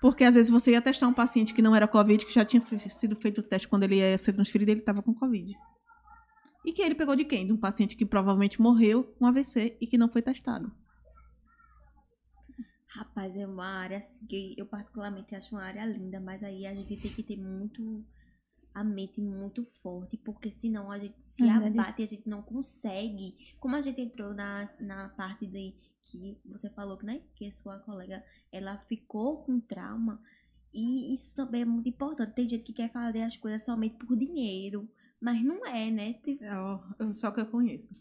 Porque às vezes você ia testar um paciente que não era Covid, que já tinha sido feito o teste quando ele ia ser transferido, ele estava com Covid. E que ele pegou de quem? De um paciente que provavelmente morreu com AVC e que não foi testado. Rapaz, é uma área assim, que eu particularmente acho uma área linda, mas aí a gente tem que ter muito a mente muito forte, porque senão a gente se é abate e a gente não consegue. Como a gente entrou na, na parte de que você falou, né? Que sua colega ela ficou com trauma. E isso também é muito importante. Tem gente que quer fazer as coisas somente por dinheiro. Mas não é, né? Tipo... É, só que eu conheço.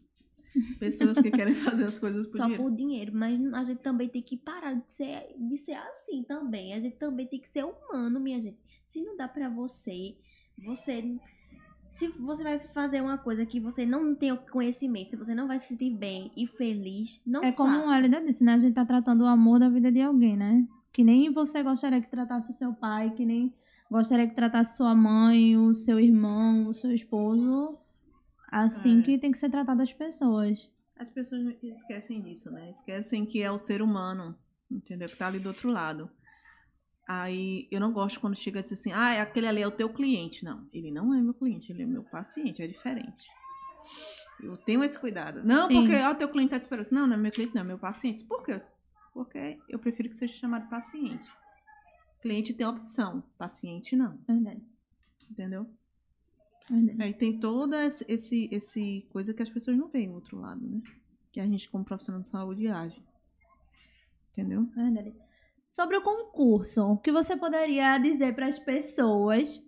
Pessoas que querem fazer as coisas por só dinheiro. por dinheiro, mas a gente também tem que parar de ser, de ser assim também. A gente também tem que ser humano, minha gente. Se não dá pra você, você se você vai fazer uma coisa que você não tem o conhecimento, se você não vai se sentir bem e feliz, não É como faça. a Elida disse, né? A gente tá tratando o amor da vida de alguém, né? Que nem você gostaria que tratasse o seu pai, que nem gostaria que tratasse sua mãe, o seu irmão, o seu esposo. Assim É. que tem que ser tratado as pessoas. As pessoas esquecem disso, né? Esquecem que é o ser humano, entendeu? Que tá ali do outro lado. Aí eu não gosto quando chega e diz assim, ah, aquele ali é o teu cliente. Não, ele não é meu cliente, ele é meu paciente, é diferente. Eu tenho esse cuidado. Não, Sim. porque ó, o teu cliente tá te esperando. Não, não é meu cliente, não, é meu paciente. Por quê? Porque eu prefiro que seja chamado paciente. Cliente tem opção, paciente não, Verdade. entendeu? Verdade. Aí tem toda esse, esse, coisa que as pessoas não veem do outro lado, né? Que a gente, como profissional de saúde, age. Entendeu? Verdade. Sobre o concurso, o que você poderia dizer para as pessoas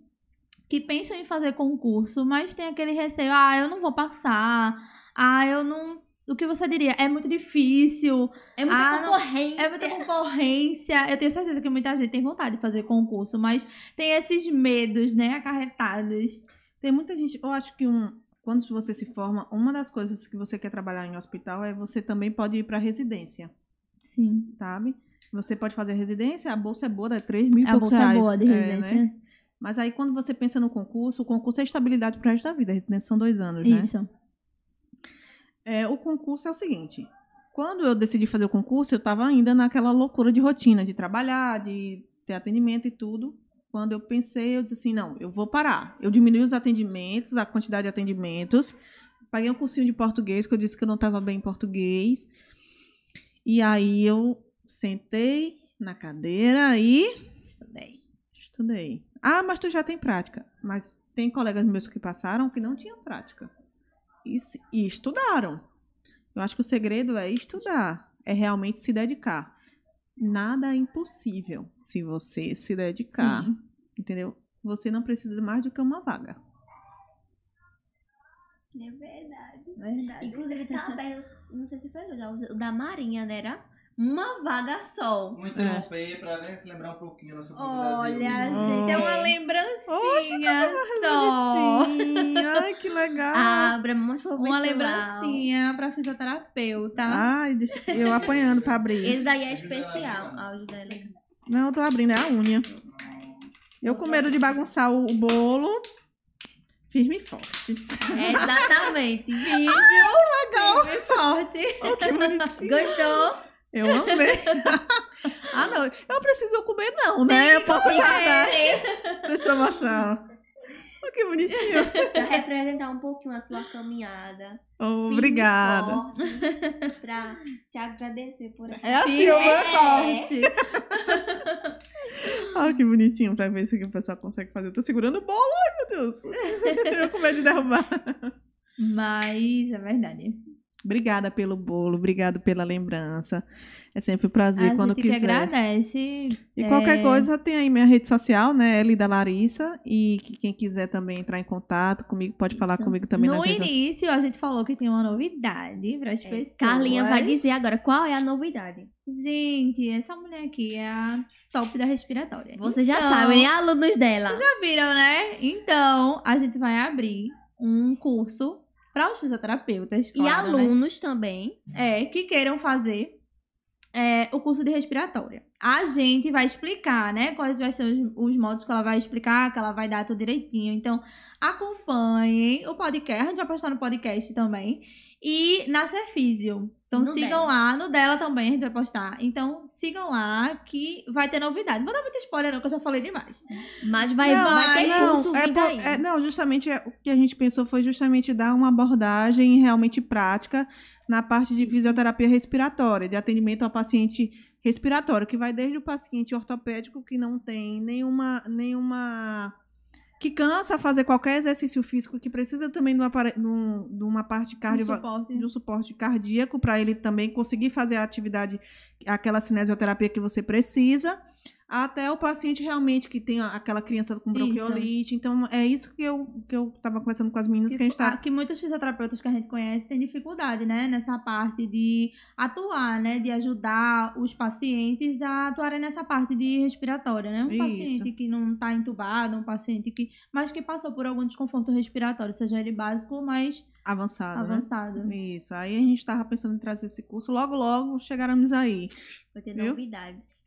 que pensam em fazer concurso, mas tem aquele receio, ah, eu não vou passar, ah, eu não. O que você diria? É muito difícil, É muita Ah, não- concorrência. é muita concorrência. Eu tenho certeza que muita gente tem vontade de fazer concurso, mas tem esses medos, né, acarretados. Tem muita gente. Eu acho que um, quando você se forma, uma das coisas que você quer trabalhar em hospital é você também pode ir para residência, Sim. sabe? Você pode fazer residência, a bolsa é boa, dá 3 mil A bolsa é reais. boa de É, residência. né? Mas aí quando você pensa no concurso, o concurso é estabilidade pro resto da vida. A residência são dois anos, né? Isso. É, o concurso é o seguinte. Quando eu decidi fazer o concurso, eu estava ainda naquela loucura de rotina, de trabalhar, de ter atendimento e tudo. Quando eu pensei, eu disse assim, não, eu vou parar. Eu diminui os atendimentos, a quantidade de atendimentos. Paguei um cursinho de português, que eu disse que eu não estava bem em português. E aí eu sentei na cadeira e Estudei. estudei. Ah, mas tu já tem prática. Mas tem colegas meus que passaram que não tinham prática. E, e estudaram. Eu acho que o segredo é estudar. É realmente se dedicar. Nada é impossível se você se dedicar. Sim. Entendeu? Você não precisa mais do que uma vaga. É verdade. Verdade. Inclusive, não sei se foi o da Marinha, né? Era uma vaga só. Vamos interromper pra né, se lembrar um pouquinho da nossa convidada Olha, gente, é uma lembrancinha só. Bonitinho. Ai, que legal. Ah, Abra, mostrou Uma lembrancinha pra fisioterapeuta. Ai, deixa eu apanhando pra abrir. Esse daí é especial. Não, eu tô abrindo, é a unha. Eu com medo de bagunçar o, o bolo. Firme e forte. É, exatamente. Vídeo legal. Firme e forte. Oh. Gostou? Eu amei. ah, não. Eu preciso comer, não, né? Eu posso guardar. Deixa eu mostrar. Oh, que bonitinho. Pra representar um pouquinho a tua caminhada. Oh, obrigada. Pra te agradecer por essa. É assim, eu forte. Olha que bonitinho pra ver se o pessoal consegue fazer. Eu tô segurando o bolo, ai meu Deus. eu com medo de derrubar. Mas é verdade. Obrigada pelo bolo, obrigado pela lembrança. É sempre um prazer a quando gente que quiser. agradece. E É, qualquer coisa tem aí minha rede social, né? L da Larissa. E que quem quiser também entrar em contato comigo, pode falar comigo também No redes início, a gente falou que tem uma novidade para as É, pessoas. Carlinha vai dizer agora qual é a novidade. Gente, essa mulher aqui é a top da respiratória. Vocês já Então, sabem, né? Alunos dela. Já viram, né? Então, a gente vai abrir um curso para os fisioterapeutas. E claro, né? alunos também. é, que queiram fazer é, o curso de respiratória. A gente vai explicar, né? Quais vão ser os, os modos que ela vai explicar, que ela vai dar tudo direitinho. Então, acompanhem o podcast. A gente vai postar no podcast também. E na Cefísio. Então, No sigam dela. lá. No dela também a gente vai postar. Então, sigam lá que vai ter novidade. Não vou dar muito spoiler, não, que eu já falei demais. Mas vai, não, vai ter não, curso é vindo por- aí. é- não, justamente é- o que a gente pensou foi justamente dar uma abordagem realmente prática na parte de fisioterapia respiratória, de atendimento ao paciente respiratório, que vai desde o paciente ortopédico que não tem nenhuma nenhuma que cansa fazer qualquer exercício físico, que precisa também de uma, de um- uma parte Um cardiovascular suporte. de um suporte cardíaco para ele também conseguir fazer a atividade, aquela cinesioterapia que você precisa. Até o paciente realmente que tem aquela criança com bronquiolite. Então, é isso que eu, que eu tava conversando com as meninas, que, a gente ah, tá... que muitos fisioterapeutas que a gente conhece têm dificuldade, né? Nessa parte de atuar, né? De ajudar os pacientes a atuarem nessa parte de respiratória, né? Um Isso. paciente que não tá entubado, um paciente que... Mas que passou por algum desconforto respiratório, seja ele básico ou mais Avançada, né? avançado. Isso. Aí a gente tava pensando em trazer esse curso. Logo, logo chegaremos aí. Vai ter Viu?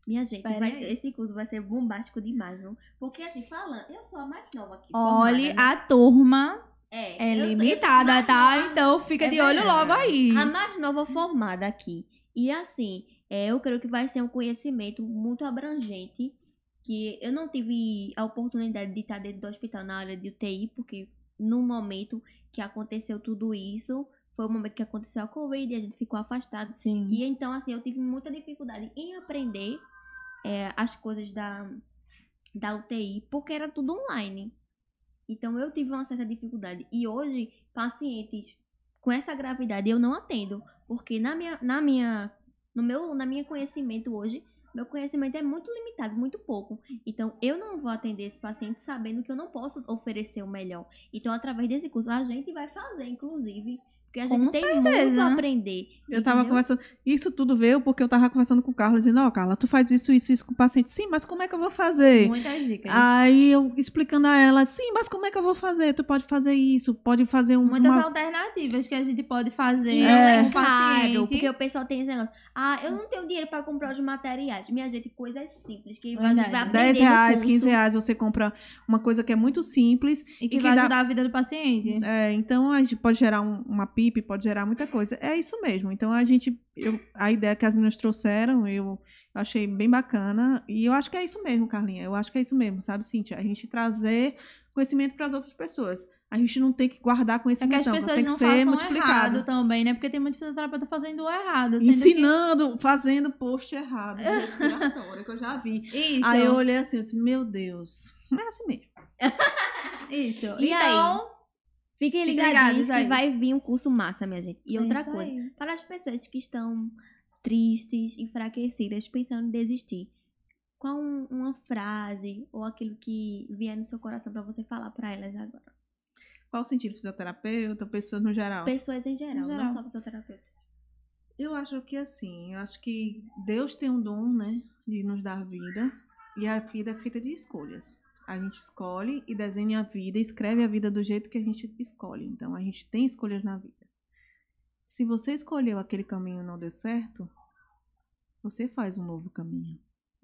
Minha gente, vai esse curso vai ser bombástico demais, viu? Porque assim, falando, eu sou a mais nova aqui. Olhe, formada, né? a turma É, é sou- sou limitada, mais tá? nova- Então fica É de olho verdade. logo aí. A mais nova formada aqui. E assim, é, eu creio que vai ser um conhecimento muito abrangente. Que eu não tive a oportunidade de estar dentro do hospital na área de UTI, porque no momento que aconteceu tudo isso, foi o momento que aconteceu a Covid e a gente ficou afastado. Sim. E então, assim, eu tive muita dificuldade em aprender é, as coisas da, da UTI, porque era tudo online. Então, eu tive uma certa dificuldade. E hoje, pacientes com essa gravidade eu não atendo, porque na minha, na minha, no meu, na minha conhecimento hoje, meu conhecimento é muito limitado, muito pouco. Então, eu não vou atender esse paciente sabendo que eu não posso oferecer o melhor. Então, através desse curso, a gente vai fazer, inclusive, porque a gente Com tem certeza. muito a aprender. Eu tava entendeu? conversando. Isso tudo veio porque eu tava conversando com o Carlos, dizendo, ó, Carla, tu faz isso, isso, isso com o paciente. Sim, mas como é que eu vou fazer? Muitas dicas. Aí eu explicando a ela, sim, mas como é que eu vou fazer? Tu pode fazer isso, pode fazer um, Muitas uma. alternativas que a gente pode fazer E É. é caro, paciente. porque o pessoal tem esse negócio. Ah, eu não tenho dinheiro pra comprar os materiais. Minha gente, coisas simples que a gente vai aprender 10 no reais, curso. 15 reais, você compra uma coisa que é muito simples. E que, e que vai dá- ajudar a vida do paciente. É, então a gente pode gerar um- uma PIP, pode gerar muita coisa. É isso mesmo. Então a gente. eu- a ideia que as meninas trouxeram, eu achei bem bacana. E eu acho que é isso mesmo, Carlinha. Eu acho que é isso mesmo, sabe, Cíntia? A gente trazer conhecimento para as outras pessoas. A gente não tem que guardar É que conhecimento, as não, pessoas tem que não ser façam multiplicado. errado também, né? Porque tem muito fisioterapeuta fazendo o errado. Ensinando, fazendo post errado, respiratório, que eu já vi. Que... Isso. Aí eu olhei assim, eu disse, meu Deus, não é assim mesmo. Isso. E então, Fiquem ligados que vai vir um curso massa, minha gente. E é outra coisa, aí. para as pessoas que estão tristes, enfraquecidas, pensando em desistir, qual um- uma frase ou aquilo que vier no seu coração pra você falar pra elas agora? Qual o sentido fisioterapeuta, pessoas no geral? Pessoas em geral, geral. não só fisioterapeutas. Eu acho que assim, eu acho que Deus tem um dom, né, de nos dar vida, e a vida é feita de escolhas. A gente escolhe e desenha a vida, escreve a vida do jeito que a gente escolhe. Então a gente tem escolhas na vida. Se você escolheu aquele caminho e não deu certo, você faz um novo caminho.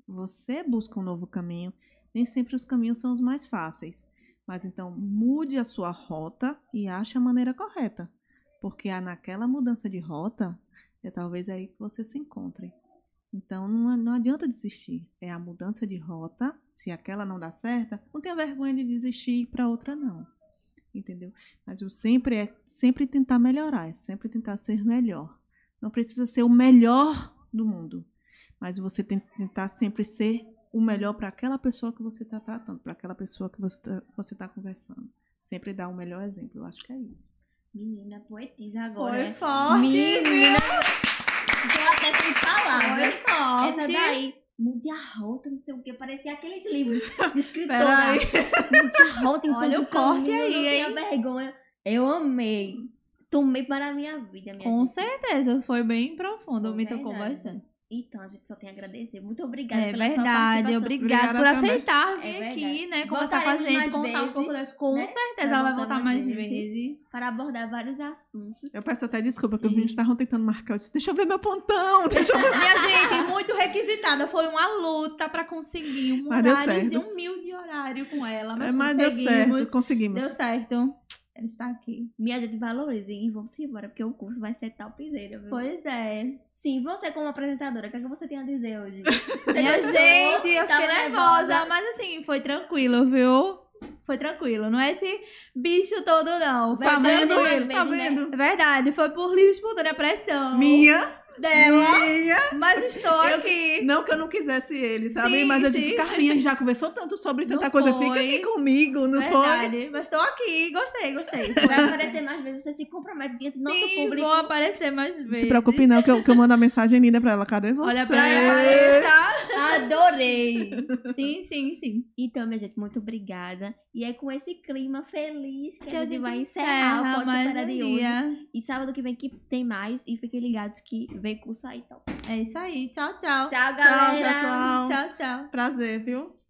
Você busca um novo caminho. Nem sempre os caminhos são os mais fáceis. Mas então mude a sua rota e ache a maneira correta. Porque é naquela mudança de rota é talvez aí que você se encontre. Então não, não adianta desistir. É a mudança de rota. Se aquela não dá certa, não tenha vergonha de desistir para outra não. Entendeu? Mas o sempre é sempre tentar melhorar, é sempre tentar ser melhor. Não precisa ser o melhor do mundo, mas você tem que tentar sempre ser o melhor para aquela pessoa que você está tratando, para aquela pessoa que você está você tá conversando. Sempre dar o melhor exemplo. Eu acho que é isso. Menina, poetisa agora. Foi é. forte. Menina, tô até sem palavras. Foi forte. Essa daí, mude a rota, não sei o que, parecia aqueles livros de escritora. Mude a rota, então Olha o corte aí, não vergonha. Eu amei. Tomei para a minha vida, minha Com gente. certeza, foi bem profundo, Foi me tocou bastante. Então, a gente só tem a agradecer. Muito obrigada É pela sua verdade, participação. obrigada Obrigada por também. aceitar vir É aqui, né? Conversar com a gente, contar um pouco vezes, das Com né? certeza, ela vai voltar mais mais vezes. vezes. Para abordar vários assuntos. Eu peço até desculpa, porque os meninos estavam tentando marcar. Eu disse, deixa eu ver meu plantão. Deixa eu ver. Minha gente, muito requisitada. Foi uma luta pra conseguir um Mas deu horáriozinho certo. humilde horário com ela. Mas, É, Mas deu conseguimos. certo, conseguimos. Deu certo. Ela está aqui. Minha gente, valorizem e vamos embora, porque o curso vai ser topzera, viu? Pois é. Sim, você como apresentadora, o que, é que você tem a dizer hoje? Minha gente, eu Tava fiquei nervosa, mas assim, foi tranquilo, viu? Foi tranquilo. Não é esse bicho todo, não. Foi Tá vendo? Tá vendo? É verdade, foi por livre espontânea pressão. Minha. Dela, Minha. mas estou Eu- aqui. Não que eu não quisesse ele, sabe? Sim, Mas eu sim. disse, Carlinha, já conversou tanto sobre tanta Não coisa. foi. Fica aqui comigo, não foi? Verdade, mas estou aqui, gostei, gostei. Vai aparecer mais vezes, você se compromete diante do nosso Sim, público. vou aparecer mais vezes. Se preocupe não, que eu, que eu mando a mensagem linda pra ela. Cadê você? Olha pra ela, tá? Adorei! Sim, sim, sim. Então, minha gente, muito obrigada. E é com esse clima feliz que, Que a gente vai encerrar o um de hoje. dia. E sábado que vem que tem mais. E fiquem ligados que vem curso aí, então. É isso aí. Tchau, tchau. Tchau, Tchau, galera! pessoal. Tchau, tchau. Prazer, viu?